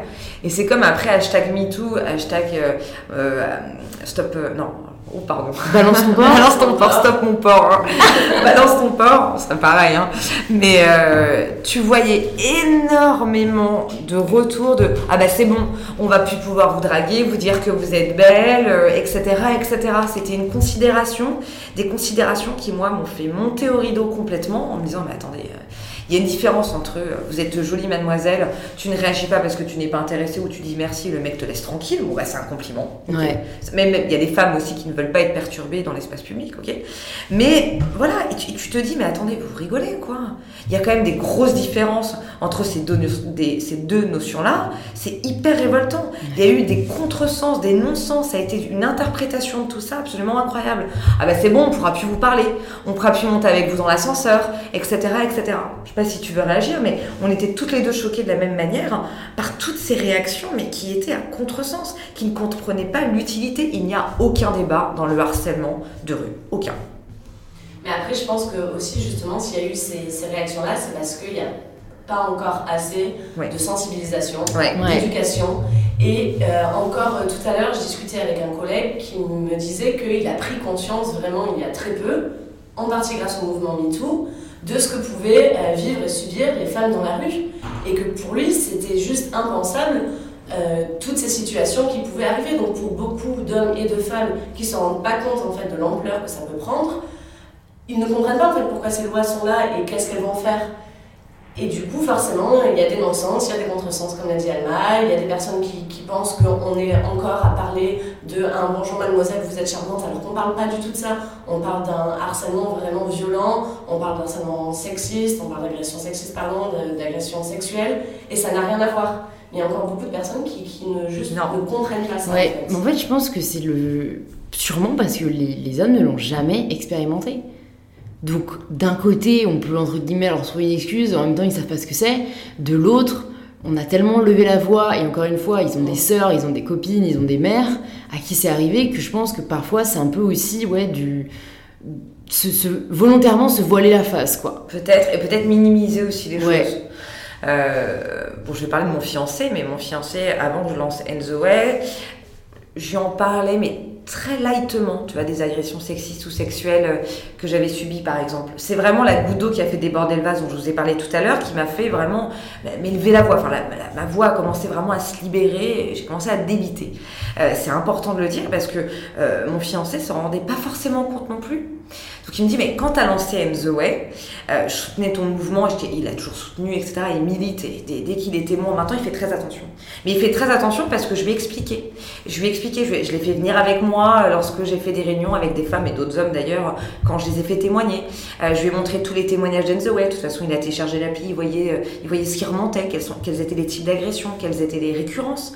Et c'est comme après hashtag MeToo, hashtag euh, euh, stop... euh, non, oh pardon. Balance ton porc. Balance ton porc, stop mon porc. hein. Balance ton porc, c'est pareil. Hein. Mais tu voyais énormément de retours de ah bah c'est bon, on va plus pouvoir vous draguer, vous dire que vous êtes belle, etc., etc. C'était une considération, des considérations qui moi m'ont fait monter au rideau complètement en me disant mais attendez. Il y a une différence entre euh, vous êtes jolie mademoiselle, tu ne réagis pas parce que tu n'es pas intéressée ou tu dis merci, le mec te laisse tranquille, bon bah c'est un compliment. ok. Ouais. Même il y a des femmes aussi qui ne veulent pas être perturbées dans l'espace public, ok Mais voilà, et tu, et tu te dis mais attendez, vous rigolez quoi Il y a quand même des grosses différences entre ces deux, no- des- ces deux notions-là. C'est hyper révoltant. Il y a eu des contresens, des non-sens. Ça a été une interprétation de tout ça absolument incroyable. Ah bah c'est bon, on pourra plus vous parler, on pourra plus monter avec vous dans l'ascenseur, etc., etc. Je pas si tu veux réagir, mais on était toutes les deux choquées de la même manière par toutes ces réactions, mais qui étaient à contresens, qui ne comprenaient pas l'utilité. Il n'y a aucun débat dans le harcèlement de rue, aucun. Mais après, je pense que aussi, justement, s'il y a eu ces, ces réactions-là, c'est parce qu'il n'y a pas encore assez Ouais. de sensibilisation, Ouais. D'éducation et euh, encore encore tout à l'heure, je discutais avec un collègue qui me disait qu'il a pris conscience vraiment il y a très peu, en partie grâce au mouvement MeToo, de ce que pouvaient vivre et subir les femmes dans la rue. Et que pour lui, c'était juste impensable euh, toutes ces situations qui pouvaient arriver. Donc pour beaucoup d'hommes et de femmes qui ne se rendent pas compte en fait de l'ampleur que ça peut prendre, ils ne comprennent pas en fait pourquoi ces lois sont là et qu'est-ce qu'elles vont faire. Et du coup, forcément, il y a des non-sens, il y a des contresens, comme l'a dit Alma, il y a des personnes qui, qui pensent qu'on est encore à parler de un bonjour mademoiselle, vous êtes charmante, alors qu'on ne parle pas du tout de ça. On parle d'un harcèlement vraiment violent, on parle d'un harcèlement sexiste, on parle d'agression sexiste, pardon, d'agression sexuelle, et ça n'a rien à voir il y a encore beaucoup de personnes qui, qui ne, juste ne comprennent pas ça. Ouais, en, fait. en fait, je pense que c'est le. Sûrement parce que les, les hommes ne l'ont jamais expérimenté. Donc, d'un côté, on peut entre guillemets leur trouver une excuse, en même temps, ils savent pas ce que c'est. De l'autre, on a tellement levé la voix, et encore une fois, ils ont des sœurs, ils ont des copines, ils ont des mères, à qui c'est arrivé, que je pense que parfois, c'est un peu aussi, ouais, du. Se, volontairement se voiler la face, quoi. Peut-être, et peut-être minimiser aussi les choses. Euh, bon, je vais parler de mon fiancé, mais mon fiancé, avant que je lance Enzo Way, j'y en parlais, mais très lightement, tu vois, des agressions sexistes ou sexuelles euh, que j'avais subies, par exemple. C'est vraiment la goutte d'eau qui a fait déborder le vase dont je vous ai parlé tout à l'heure, qui m'a fait vraiment m'élever la voix. Enfin, ma voix a commencé vraiment à se libérer, j'ai commencé à débiter. Euh, c'est important de le dire parce que mon fiancé s'en rendait pas forcément compte non plus. Donc il me dit, mais quand tu as lancé M The Way, euh, je soutenais ton mouvement, il a toujours soutenu, etc. Il milite, et dès, qu'il est témoin, maintenant il fait très attention. Mais il fait très attention parce que je lui ai expliqué. Je lui ai expliqué, je, l'ai fait venir avec moi lorsque j'ai fait des réunions avec des femmes et d'autres hommes d'ailleurs, quand je les ai fait témoigner. Euh, je lui ai montré tous les témoignages d'M The Way. De toute façon, il a téléchargé l'appli, il voyait, euh, il voyait ce qui remontait, quels, quels étaient les types d'agressions, quelles étaient les récurrences.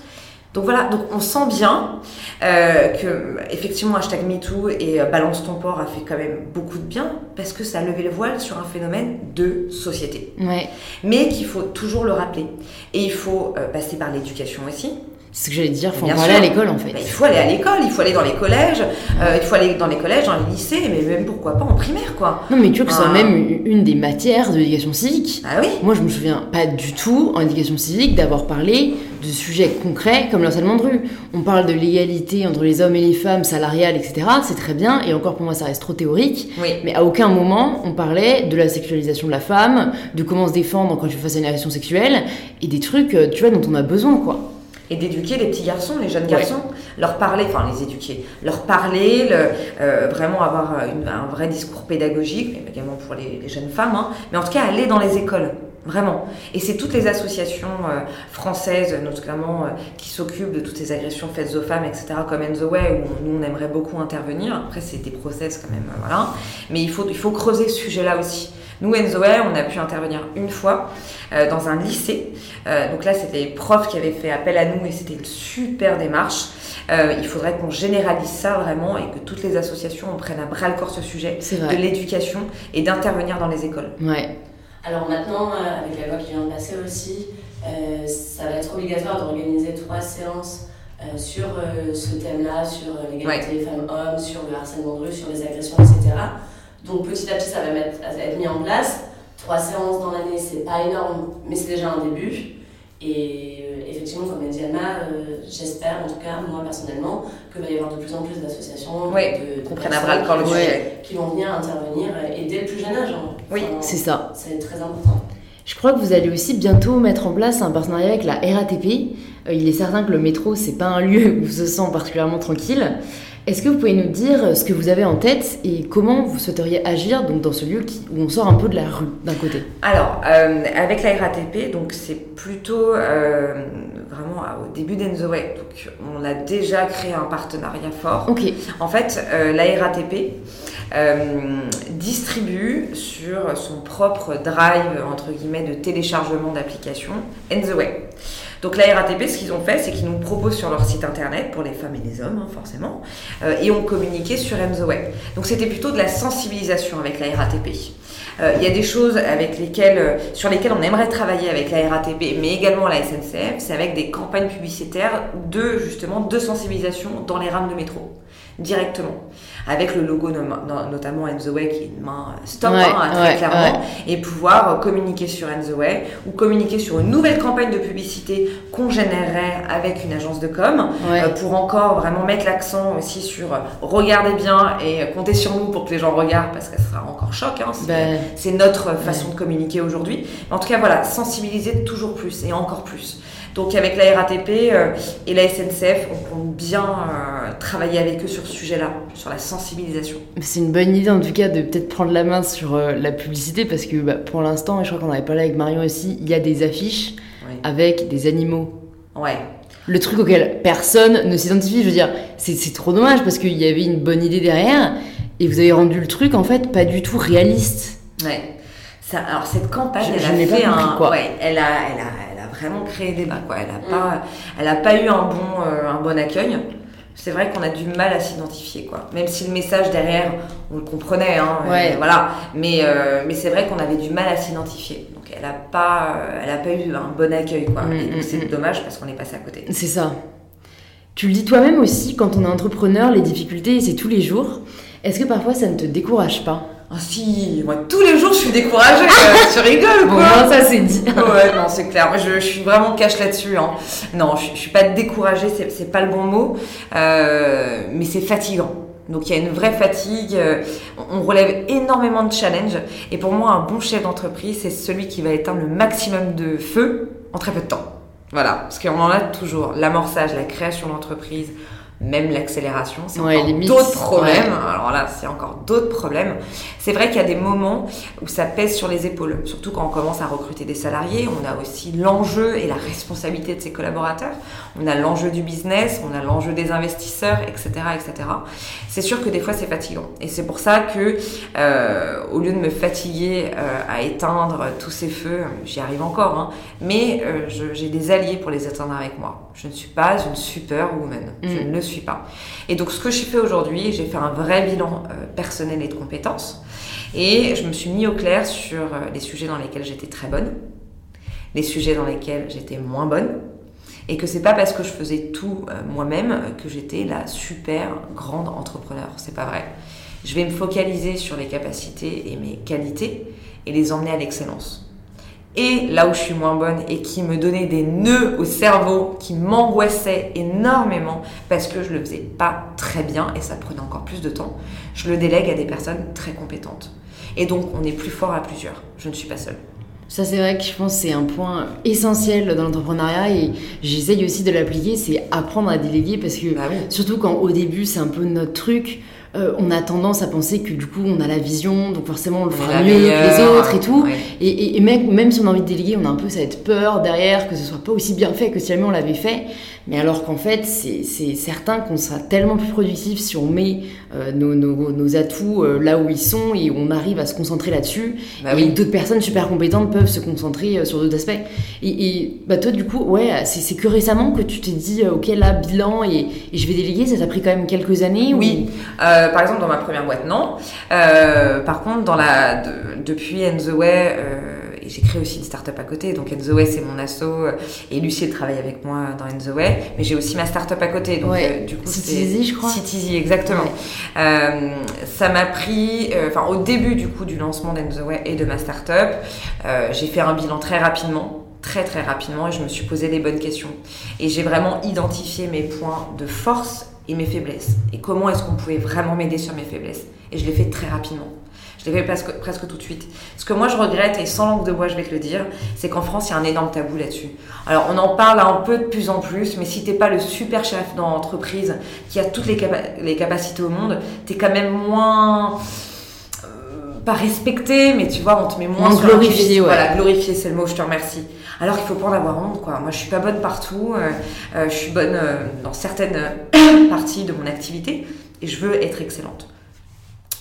Donc voilà, donc on sent bien euh, que effectivement hashtag MeToo et euh, Balance ton port a fait quand même beaucoup de bien parce que ça a levé le voile sur un phénomène de société. Ouais. Mais qu'il faut toujours le rappeler. Et il faut euh, passer par l'éducation aussi. C'est ce que j'allais dire, il faut aller à l'école en fait. Bah, il faut aller à l'école, il faut aller dans les collèges, il faut aller dans les collèges, dans les lycées, mais même pourquoi pas en primaire quoi. Non mais tu vois que c'est même une des matières de l'éducation civique. Ah oui Moi je me souviens pas du tout en éducation civique d'avoir parlé de sujets concrets comme l'harcèlement de rue. On parle de l'égalité entre les hommes et les femmes, salariales, etc. C'est très bien, et encore pour moi ça reste trop théorique. Oui. Mais à aucun moment on parlait de la sexualisation de la femme, de comment se défendre quand tu fais face à une agression sexuelle, et des trucs, euh, tu vois, dont on a besoin quoi et d'éduquer les petits garçons, les jeunes garçons, leur parler, enfin les éduquer, leur parler, le, euh, vraiment avoir un vrai discours pédagogique, également pour les, jeunes femmes, hein, mais en tout cas aller dans les écoles. Vraiment. Et c'est toutes les associations euh, françaises, notamment, euh, qui s'occupent de toutes ces agressions faites aux femmes, etc., comme End the Way, où nous, on aimerait beaucoup intervenir. Après, c'est des process quand même, voilà. Mais il faut, il faut creuser ce sujet-là aussi. Nous, Enzoé, on a pu intervenir une fois euh, dans un lycée. Euh, donc là, c'était les profs qui avaient fait appel à nous et c'était une super démarche. Euh, il faudrait qu'on généralise ça vraiment et que toutes les associations prennent à bras le corps ce sujet de l'éducation et d'intervenir dans les écoles. Ouais. Alors maintenant, avec la loi qui vient de passer aussi, ça va être obligatoire d'organiser trois séances sur ce thème-là, sur l'égalité femmes-hommes, sur le harcèlement de rue, sur les agressions, etc. Donc petit à petit, ça va être mis en place. Trois séances dans l'année, c'est pas énorme, mais c'est déjà un début. Et euh, effectivement, comme l'a dit Anna, euh, j'espère, en tout cas, moi personnellement, qu'il va y avoir de plus en plus d'associations de, de bras le sujet. qui vont venir intervenir et dès le plus jeune âge. Hein. oui, c'est ça. C'est très important. Je crois que vous allez aussi bientôt mettre en place un partenariat avec la RATP. Euh, il est certain que le métro, c'est pas un lieu où on se sent particulièrement tranquille. Est-ce que vous pouvez nous dire ce que vous avez en tête et comment vous souhaiteriez agir donc, dans ce lieu où on sort un peu de la rue d'un côté? Alors, euh, avec la RATP, donc c'est plutôt euh, vraiment au début d'Enzoway. Donc, on a déjà créé un partenariat fort. Ok. En fait, euh, la RATP distribue sur son propre drive entre guillemets de téléchargement d'applications Way. Donc la RATP, ce qu'ils ont fait, c'est qu'ils nous proposent sur leur site internet, pour les femmes et les hommes, hein, forcément, euh, et ont communiqué sur M. Donc c'était plutôt de la sensibilisation avec la RATP. Euh, il y a des choses euh, sur lesquelles on aimerait travailler avec la RATP, mais également la SNCF, c'est avec des campagnes publicitaires de justement de sensibilisation dans les rames de métro directement. Avec le logo notamment In the Way qui est une main stop hein, très clairement. et pouvoir communiquer sur In the Way ou communiquer sur une nouvelle campagne de publicité qu'on générerait avec une agence de com euh, pour encore vraiment mettre l'accent aussi sur euh, regardez bien et comptez sur nous pour que les gens regardent parce que ça sera encore choc hein, ben, c'est notre façon de communiquer aujourd'hui. En tout cas voilà sensibiliser toujours plus et encore plus donc avec la RATP euh, et la SNCF, on compte bien euh, travailler avec eux sur ce sujet-là, sur la sensibilisation. C'est une bonne idée en tout cas de peut-être prendre la main sur euh, la publicité parce que bah, pour l'instant, et je crois qu'on avait parlé avec Marion aussi, il y a des affiches avec des animaux. Ouais. Le truc auquel personne ne s'identifie, je veux dire, c'est trop dommage parce qu'il y avait une bonne idée derrière et vous avez rendu le truc en fait pas du tout réaliste. Ouais. Ça, alors cette campagne, elle a fait un, quoi. Ouais, elle a, elle a, vraiment créé débat. Quoi. Elle n'a mm. pas, elle a pas eu un bon, euh, un bon accueil. C'est vrai qu'on a du mal à s'identifier, quoi. Même si le message derrière, on le comprenait, hein, voilà. Mais, euh, mais c'est vrai qu'on avait du mal à s'identifier. Donc elle n'a pas, elle a pas eu un bon accueil, quoi. Mm, et donc mm, c'est dommage parce qu'on est passé à côté. C'est ça. Tu le dis toi-même aussi, quand on est entrepreneur, les difficultés, c'est tous les jours. Est-ce que parfois ça ne te décourage pas? Ah si, moi tous les jours je suis découragée, tu rigoles quoi Bon, ça c'est dit. ouais, non, c'est clair. Moi, je, suis vraiment cash là-dessus. Hein. Non, je, je, suis pas découragée, c'est pas le bon mot, euh, mais c'est fatigant. Donc il y a une vraie fatigue, euh, on relève énormément de challenges. Et pour moi, un bon chef d'entreprise, c'est celui qui va éteindre le maximum de feu en très peu de temps. Voilà, parce qu'on en a toujours. L'amorçage, la création d'entreprise, même l'accélération, c'est encore d'autres problèmes. Alors là, c'est encore d'autres problèmes. C'est vrai qu'il y a des moments où ça pèse sur les épaules, surtout quand on commence à recruter des salariés. On a aussi l'enjeu et la responsabilité de ses collaborateurs. On a l'enjeu du business, on a l'enjeu des investisseurs, etc., etc. C'est sûr que des fois c'est fatigant, et c'est pour ça que euh, au lieu de me fatiguer euh, à éteindre tous ces feux, j'y arrive encore, hein, mais euh, j'ai des alliés pour les éteindre avec moi. Je ne suis pas une mm. ne le suis pas. Et donc ce que j'ai fait aujourd'hui, j'ai fait un vrai bilan personnel et de compétences. Et je me suis mis au clair sur euh, les sujets dans lesquels j'étais très bonne, les sujets dans lesquels j'étais moins bonne, et que c'est pas parce que je faisais tout euh, moi-même que j'étais la super grande entrepreneur. C'est pas vrai. Je vais me focaliser sur les capacités et mes qualités et les emmener à l'excellence. Et là où je suis moins bonne et qui me donnait des nœuds au cerveau, qui m'angoissait énormément parce que je le faisais pas très bien et ça prenait encore plus de temps, je le délègue à des personnes très compétentes. Et donc, on est plus fort à plusieurs. Je ne suis pas seule. Ça, c'est vrai que je pense que c'est un point essentiel dans l'entrepreneuriat et j'essaye aussi de l'appliquer, c'est apprendre à déléguer parce que, bah surtout quand au début, c'est un peu notre truc, euh, on a tendance à penser que du coup on a la vision, donc forcément on le fera mieux que les autres et tout. Et, même, même, si on a envie de déléguer, on a un peu cette peur derrière que ce soit pas aussi bien fait que si jamais on l'avait fait. Mais alors qu'en fait, c'est certain qu'on sera tellement plus productif si on met euh, nos, nos, atouts euh, là où ils sont et on arrive à se concentrer là-dessus. Bah et d'autres personnes super compétentes peuvent se concentrer euh, sur d'autres aspects. Et, bah toi, du coup, ouais, c'est que récemment que tu t'es dit, ok, là, bilan et, je vais déléguer. Ça t'a pris quand même quelques années Oui. par exemple, dans ma première boîte, non. par contre, dans la, depuis And the Way, et j'ai créé aussi une start-up à côté. Donc Enzo Way, c'est mon asso. Et Lucie, elle travaille avec moi dans Enzo Way. Mais j'ai aussi ma start-up à côté. Donc euh, du coup, Citizy, je crois. Citizy, exactement. Euh, ça m'a pris, euh, enfin au début du coup du lancement d'Enzo Way et de ma start-up, j'ai fait un bilan très rapidement très très rapidement et je me suis posé les bonnes questions. Et j'ai vraiment identifié mes points de force et mes faiblesses. Et comment est-ce qu'on pouvait vraiment m'aider sur mes faiblesses. Et je l'ai fait très rapidement. Je l'ai fait presque, presque tout de suite. Ce que moi je regrette, et sans langue de bois je vais te le dire, c'est qu'en France il y a un énorme tabou là-dessus. Alors on en parle un peu de plus en plus, mais si t'es pas le super chef dans l'entreprise qui a toutes les, les capacités au monde, t'es quand même moins euh, pas respecté, mais tu vois, on te met moins, sur glorifié. Ouais. Voilà, glorifié, c'est le mot, je te remercie. Alors qu'il faut pas en avoir honte, quoi. Moi, je suis pas bonne partout, euh, euh, je suis bonne dans certaines parties de mon activité, et je veux être excellente.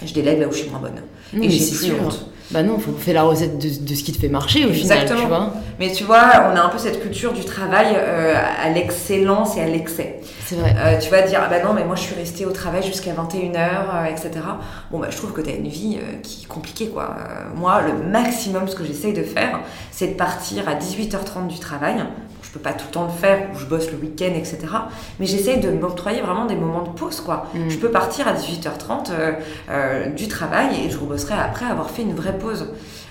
Je délègue là où je suis moins bonne et j'ai plus honte. Bah non, faut faire la recette de, de ce qui te fait marcher au final, tu Exactement. vois. Mais tu vois, on a un peu cette culture du travail euh, à l'excellence et à l'excès. C'est vrai. Euh, tu vas dire, ah bah non, mais moi je suis restée au travail jusqu'à 21h, euh, etc. Bon, bah je trouve que tu as une vie euh, qui est compliquée, quoi. Moi, le maximum, ce que j'essaye de faire, c'est de partir à 18h30 du travail. Je peux pas tout le temps le faire, ou je bosse le week-end, etc. Mais j'essaye de m'octroyer vraiment des moments de pause, quoi. Mm. Je peux partir à 18h30 euh, euh, du travail et je rebosserai après avoir fait une vraie pause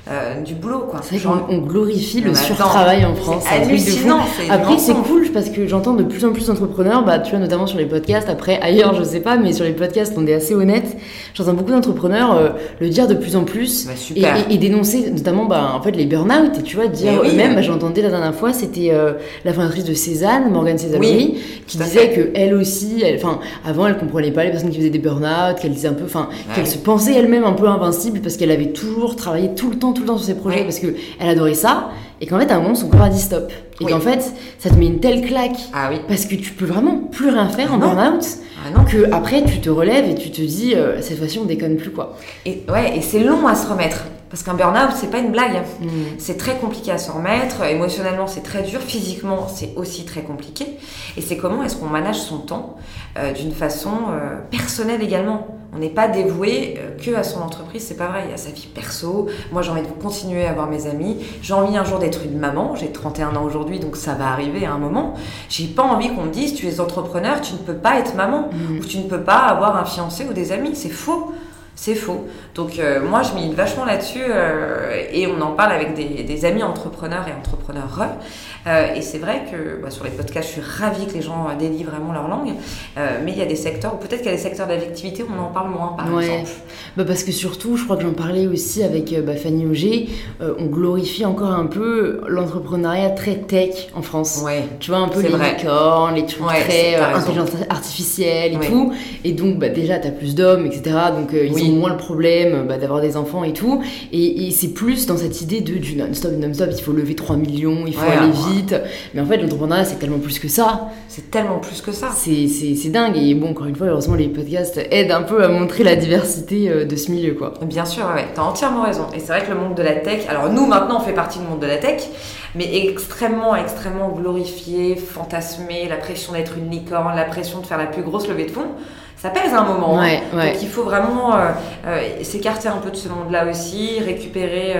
euh, du boulot, quoi. C'est vrai Genre- qu'on on glorifie le surtravail en France. C'est hallucinant, Après, c'est cool parce que j'entends de plus en plus d'entrepreneurs, bah, tu vois, notamment sur les podcasts. Après, ailleurs, je sais pas, mais sur les podcasts, on est assez honnête. J'entends beaucoup d'entrepreneurs euh, le dire de plus en plus Bah, et, super. et- et dénoncer notamment, bah, en fait, les burn-out. Et tu vois, dire oui. eux-mêmes, bah, j'entendais la dernière fois, c'était euh, la fondatrice de Cézanne, Morgane Cézanne, qui disait fait. que elle aussi, enfin, avant, elle comprenait pas les personnes qui faisaient des burn-out, qu'elle disait un peu, enfin, qu'elle Ouais. se pensait elle-même un peu invincible parce qu'elle avait toujours travaillé tout le temps, tout le temps sur ses projets Ouais. parce que elle adorait ça et qu'en fait à un moment son corps a dit stop et Oui. qu'en fait ça te met une telle claque Ah oui. parce que tu peux vraiment plus rien faire en Non. burn-out Ah non. que après tu te relèves et tu te dis euh, cette fois-ci on déconne plus quoi. Et, ouais, et c'est long à se remettre. Parce qu'un burn-out, c'est pas une blague. Mm. C'est très compliqué à se remettre. Émotionnellement, c'est très dur. Physiquement, c'est aussi très compliqué. Et c'est comment est-ce qu'on manage son temps euh, d'une façon euh, personnelle également. On n'est pas dévoué euh, que à son entreprise, c'est pas vrai. Il y a sa vie perso. Moi, j'ai envie de continuer à voir mes amis. J'ai envie un jour d'être une maman. J'ai 31 ans aujourd'hui, donc ça va arriver à un moment. J'ai pas envie qu'on me dise, tu es entrepreneur, tu ne peux pas être maman. Mm. Ou tu ne peux pas avoir un fiancé ou des amis. C'est faux. C'est faux. Donc euh, moi, je milite vachement là-dessus euh, et on en parle avec des, des amis entrepreneurs et entrepreneurs. Euh, et c'est vrai que bah, sur les podcasts, je suis ravie que les gens euh, délient vraiment leur langue. Mais il y a des secteurs, ou peut-être qu'il y a des secteurs d'activité où on en parle moins, par Ouais. exemple. Bah parce que surtout, je crois que j'en parlais aussi avec bah, Fanny Auger, on glorifie encore un peu l'entrepreneuriat très tech en France. Ouais. Tu vois, un peu les vrai. licornes, les trucs Ouais, très intelligence artificielle et tout. Et donc, bah, déjà, t'as plus d'hommes, etc. Donc, ils Oui. ont moins le problème bah, d'avoir des enfants et tout. Et, et c'est plus dans cette idée de du non-stop, non-stop, il faut lever 3 millions, il faut Ouais, aller ouais. vite. Mais en fait, l'entrepreneuriat, c'est tellement plus que ça. C'est tellement plus que ça. C'est dingue. Et bon, encore une fois, heureusement, les podcasts aident un peu à montrer la diversité euh, de ce milieu, quoi. Bien sûr, ouais, t'as entièrement raison. Et c'est vrai que le monde de la tech, alors nous maintenant on fait partie du monde de la tech, mais extrêmement, extrêmement glorifié, fantasmé, la pression d'être une licorne, la pression de faire la plus grosse levée de fonds, ça pèse un moment. hein. Ouais. Donc il faut vraiment euh, euh, s'écarter un peu de ce monde-là aussi, récupérer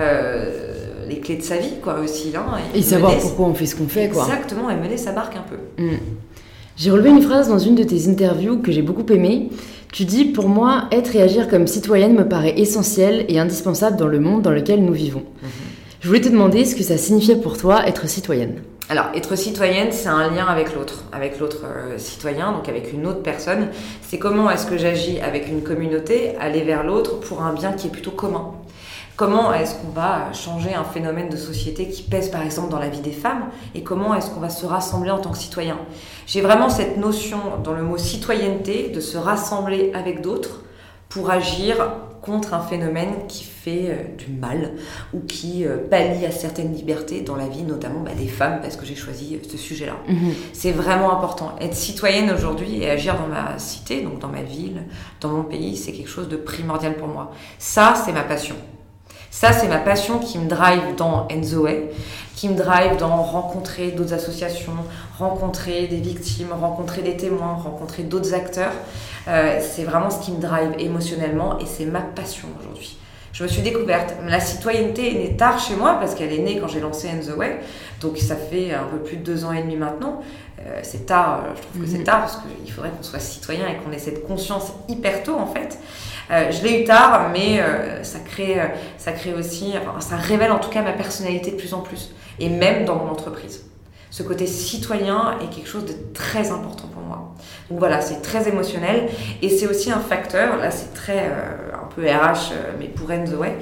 euh, les clés de sa vie, quoi, aussi. Hein, Et savoir mener- pourquoi on fait ce qu'on fait, quoi. Exactement, et mener sa barque un peu. Mm. J'ai relevé une phrase dans une de tes interviews que j'ai beaucoup aimée. Tu dis Pour moi, être et agir comme citoyenne me paraît essentiel et indispensable dans le monde dans lequel nous vivons. Je voulais te demander ce que ça signifiait pour toi être citoyenne. Alors, être citoyenne, c'est un lien avec l'autre, avec l'autre euh, citoyen, donc avec une autre personne. C'est comment est-ce que j'agis avec une communauté, aller vers l'autre pour un bien qui est plutôt commun. Comment est-ce qu'on va changer un phénomène de société qui pèse par exemple dans la vie des femmes et comment est-ce qu'on va se rassembler en tant que citoyen? J'ai vraiment cette notion dans le mot citoyenneté de se rassembler avec d'autres pour agir contre un phénomène qui fait euh, du mal ou qui euh, pallie à certaines libertés dans la vie, notamment bah, des femmes, parce que j'ai choisi euh, ce sujet-là. C'est vraiment important. Être citoyenne aujourd'hui et agir dans ma cité, donc dans ma ville, dans mon pays, c'est quelque chose de primordial pour moi. Ça, c'est ma passion. Ça, c'est ma passion qui me drive dans Enzoé, qui me drive dans rencontrer d'autres associations, rencontrer des victimes, rencontrer des témoins, rencontrer d'autres acteurs. Euh, c'est vraiment ce qui me drive émotionnellement et c'est ma passion aujourd'hui. Je me suis découverte. La citoyenneté est née tard chez moi parce qu'elle est née quand j'ai lancé In The Way. Donc ça fait un peu plus de deux ans et demi maintenant. Euh, c'est tard, euh, je trouve que c'est tard parce qu'il faudrait qu'on soit citoyen et qu'on ait cette conscience hyper tôt en fait. Euh, je l'ai eu tard, mais euh, ça crée, ça crée aussi, enfin, ça révèle en tout cas ma personnalité de plus en plus, et même dans mon entreprise. Ce côté citoyen est quelque chose de très important pour moi. Donc voilà, c'est très émotionnel, et c'est aussi un facteur. Là, c'est très peu RH, euh, mais pour End the Way,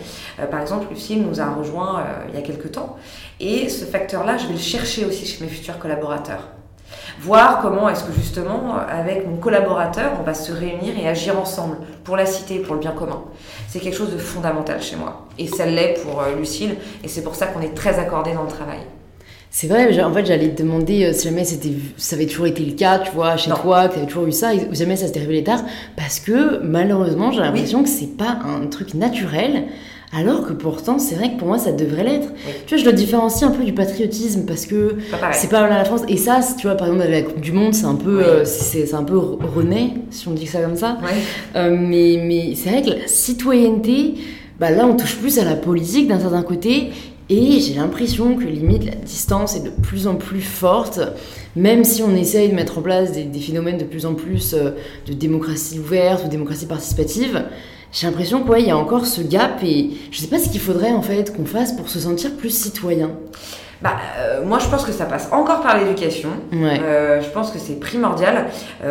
par exemple, Lucille nous a rejoint euh, il y a quelques temps, et ce facteur-là, je vais le chercher aussi chez mes futurs collaborateurs. Voir comment est-ce que justement avec mon collaborateur on va se réunir et agir ensemble pour la cité, pour le bien commun. C'est quelque chose de fondamental chez moi. Et ça l'est pour euh, Lucille. Et c'est pour ça qu'on est très accordés dans le travail. C'est vrai, en fait, j'allais te demander euh, si jamais ça avait toujours été le cas, tu vois, chez Non. toi, que tu avais toujours eu ça, et ou jamais ça s'était révélé tard, parce que malheureusement, j'ai l'impression que c'est pas un truc naturel Alors que pourtant, c'est vrai que pour moi, ça devrait l'être. Tu vois, je dois différencier un peu du patriotisme parce que c'est pas la France. Et ça, tu vois, par exemple, la Coupe du Monde, c'est un peu, euh, c'est un peu rené, si on dit ça comme ça. Euh, mais mais c'est vrai que la citoyenneté, bah là, on touche plus à la politique d'un certain côté. Et j'ai l'impression que limite la distance est de plus en plus forte, même si on essaye de mettre en place des, phénomènes de plus en plus euh, de démocratie ouverte ou démocratie participative. J'ai l'impression qu'il y a encore ce gap et je sais pas ce qu'il faudrait en fait qu'on fasse pour se sentir plus citoyen. Bah, euh, moi, je pense que ça passe encore par l'éducation. Euh, je pense que c'est primordial.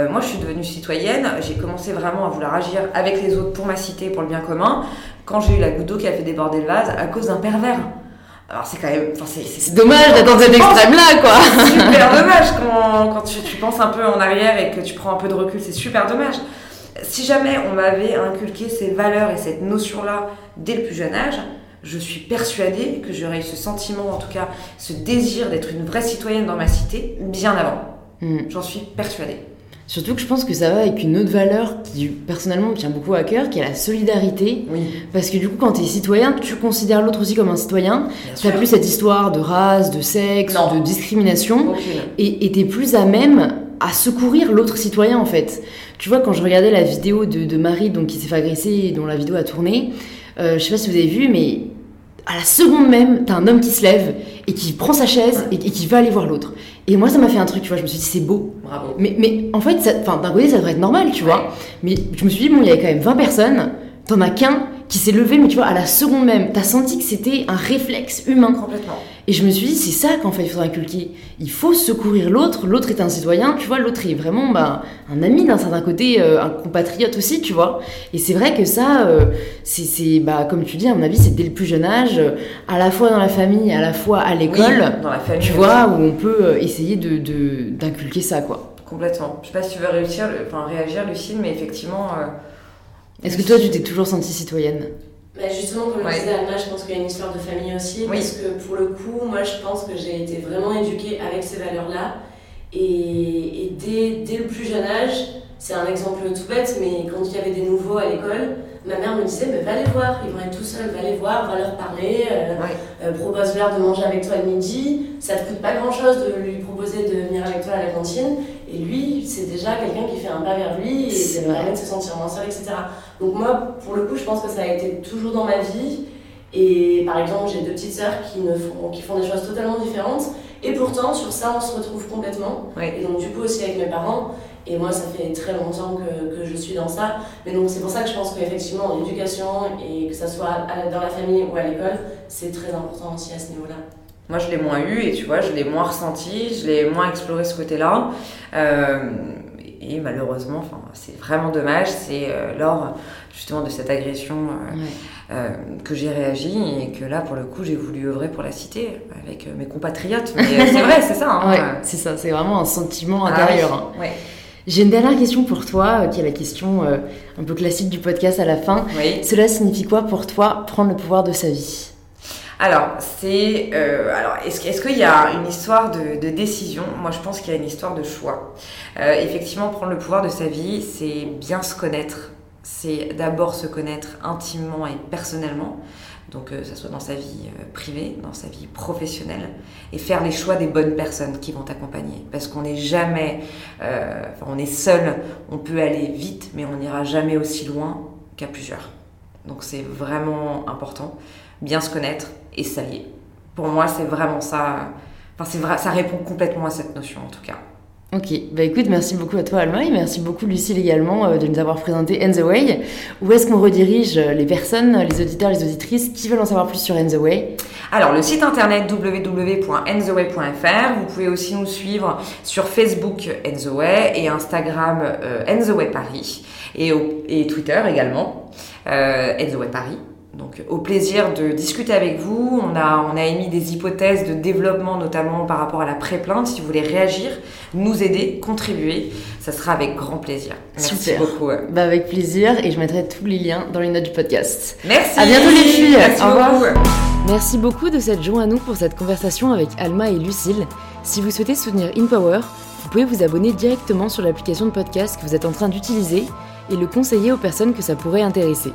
moi, je suis devenue citoyenne. J'ai commencé vraiment à vouloir agir avec les autres pour ma cité, pour le bien commun, quand j'ai eu la goutte d'eau qui a fait déborder le vase à cause d'un pervers. Alors c'est quand même, c'est dommage d'être dans cet extrême-là, quoi. Super dommage quand, quand tu, tu, penses un peu en arrière et que tu prends un peu de recul, c'est super dommage. Si jamais on m'avait inculqué ces valeurs et cette notion-là dès le plus jeune âge, je suis persuadée que j'aurais eu ce sentiment, en tout cas ce désir d'être une vraie citoyenne dans ma cité bien avant. Hmm. J'en suis persuadée. Surtout que je pense que ça va avec une autre valeur qui personnellement me tient beaucoup à cœur, qui est la solidarité. Parce que du coup, quand tu es citoyen, tu considères l'autre aussi comme un citoyen. Tu n'as plus cette histoire de race, de sexe, de discrimination. Et tu es plus à même à secourir l'autre citoyen en fait. Tu vois, quand je regardais la vidéo de, Marie donc, qui s'est fait agresser et dont la vidéo a tourné, euh, je sais pas si vous avez vu, mais à la seconde même, t'as un homme qui se lève et qui prend sa chaise et, qui va aller voir l'autre. Et moi, ça m'a fait un truc, tu vois. Je me suis dit, c'est beau. Bravo. Mais, mais en fait, d'un côté, ça devrait être normal, tu vois. Mais je me suis dit, bon, il y avait quand même 20 personnes. T'en as qu'un qui s'est levé, mais tu vois, à la seconde même, t'as senti que c'était un réflexe humain. Complètement. Et je me suis dit, c'est ça qu'en fait il faudrait inculquer. Il faut secourir l'autre, l'autre est un citoyen, tu vois, l'autre est vraiment bah, un ami d'un certain côté, euh, un compatriote aussi, tu vois. Et c'est vrai que ça, euh, c'est, bah, comme tu dis, à mon avis, c'est dès le plus jeune âge, à la fois dans la famille, à la fois à l'école, famille, tu vois, où on peut euh, essayer de, d'inculquer ça, quoi. Complètement. Je sais pas si tu veux réussir, enfin, réagir, Lucille, mais effectivement... Est-ce que toi, tu t'es toujours sentie citoyenne? Bah justement, comme ouais. le disait Anna, je pense qu'il y a une histoire de famille aussi, parce que pour le coup, moi je pense que j'ai été vraiment éduquée avec ces valeurs-là. Et, et dès, dès, le plus jeune âge, c'est un exemple tout bête, mais quand il y avait des nouveaux à l'école, ma mère me disait mais va les voir, ils vont être tout seuls, va les voir, va leur parler, euh, euh, propose-leur de manger avec toi le midi. Ça te coûte pas grand-chose de lui proposer de venir avec toi à la cantine. Et lui, c'est déjà quelqu'un qui fait un pas vers lui et ça permet de se sentir moins seul, etc. Donc moi, pour le coup, je pense que ça a été toujours dans ma vie. Et par exemple, j'ai deux petites sœurs qui, ne font, qui font des choses totalement différentes. Et pourtant, sur ça, on se retrouve complètement. Et donc, du coup, aussi avec mes parents. Et moi, ça fait très longtemps que, que je suis dans ça. Mais donc, c'est pour ça que je pense qu'effectivement, l'éducation, et que ça soit dans la famille ou à l'école, c'est très important aussi à ce niveau-là. Moi, je l'ai moins eu et tu vois, je l'ai moins ressenti, je l'ai moins exploré ce côté-là. Euh, et malheureusement, enfin, c'est vraiment dommage, c'est euh, lors justement de cette agression euh, que j'ai réagi et que là, pour le coup, j'ai voulu œuvrer pour la cité avec mes compatriotes. Mais c'est vrai, c'est ça. Hein, c'est ça, c'est vraiment un sentiment ah intérieur. Hein. J'ai une dernière question pour toi, qui est la question un peu classique du podcast à la fin. Cela signifie quoi pour toi prendre le pouvoir de sa vie? Alors, c'est. Euh, alors, est-ce, est qu'il y a une histoire de, décision? Moi, je pense qu'il y a une histoire de choix. Euh, effectivement, prendre le pouvoir de sa vie, c'est bien se connaître. C'est d'abord se connaître intimement et personnellement. Donc, que ce soit dans sa vie euh, privée, dans sa vie professionnelle, et faire les choix des bonnes personnes qui vont t'accompagner. Parce qu'on n'est jamais, on est seul, on peut aller vite, mais on n'ira jamais aussi loin qu'à plusieurs. Donc, c'est vraiment important bien se connaître et s'allier. Pour moi, c'est vraiment ça. Enfin, c'est vrai, ça répond complètement à cette notion en tout cas. Ok, bah écoute, merci beaucoup à toi Alma et merci beaucoup Lucille également euh, de nous avoir présenté In the Way. Où est-ce qu'on redirige euh, les personnes, les auditeurs, les auditrices qui veulent en savoir plus sur In the Way? Alors le site internet www.ntheway.fr, vous pouvez aussi nous suivre sur Facebook In the Way et Instagram euh, In the Way Paris et, et Twitter également euh, In the Way Paris. Donc au plaisir de discuter avec vous. On a, on a émis des hypothèses de développement, notamment par rapport à la pré-plainte. Si vous voulez réagir, nous aider, contribuer, ça sera avec grand plaisir. Merci beaucoup. Bah avec plaisir et je mettrai tous les liens dans les notes du podcast. Merci. À bientôt les filles. Merci Au revoir. Beaucoup. Merci beaucoup de cette joint à nous pour cette conversation avec Alma et Lucille. Si vous souhaitez soutenir InPower, vous pouvez vous abonner directement sur l'application de podcast que vous êtes en train d'utiliser et le conseiller aux personnes que ça pourrait intéresser.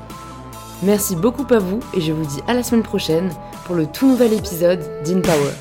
Merci beaucoup à vous et je vous dis à la semaine prochaine pour le tout nouvel épisode d'InPower.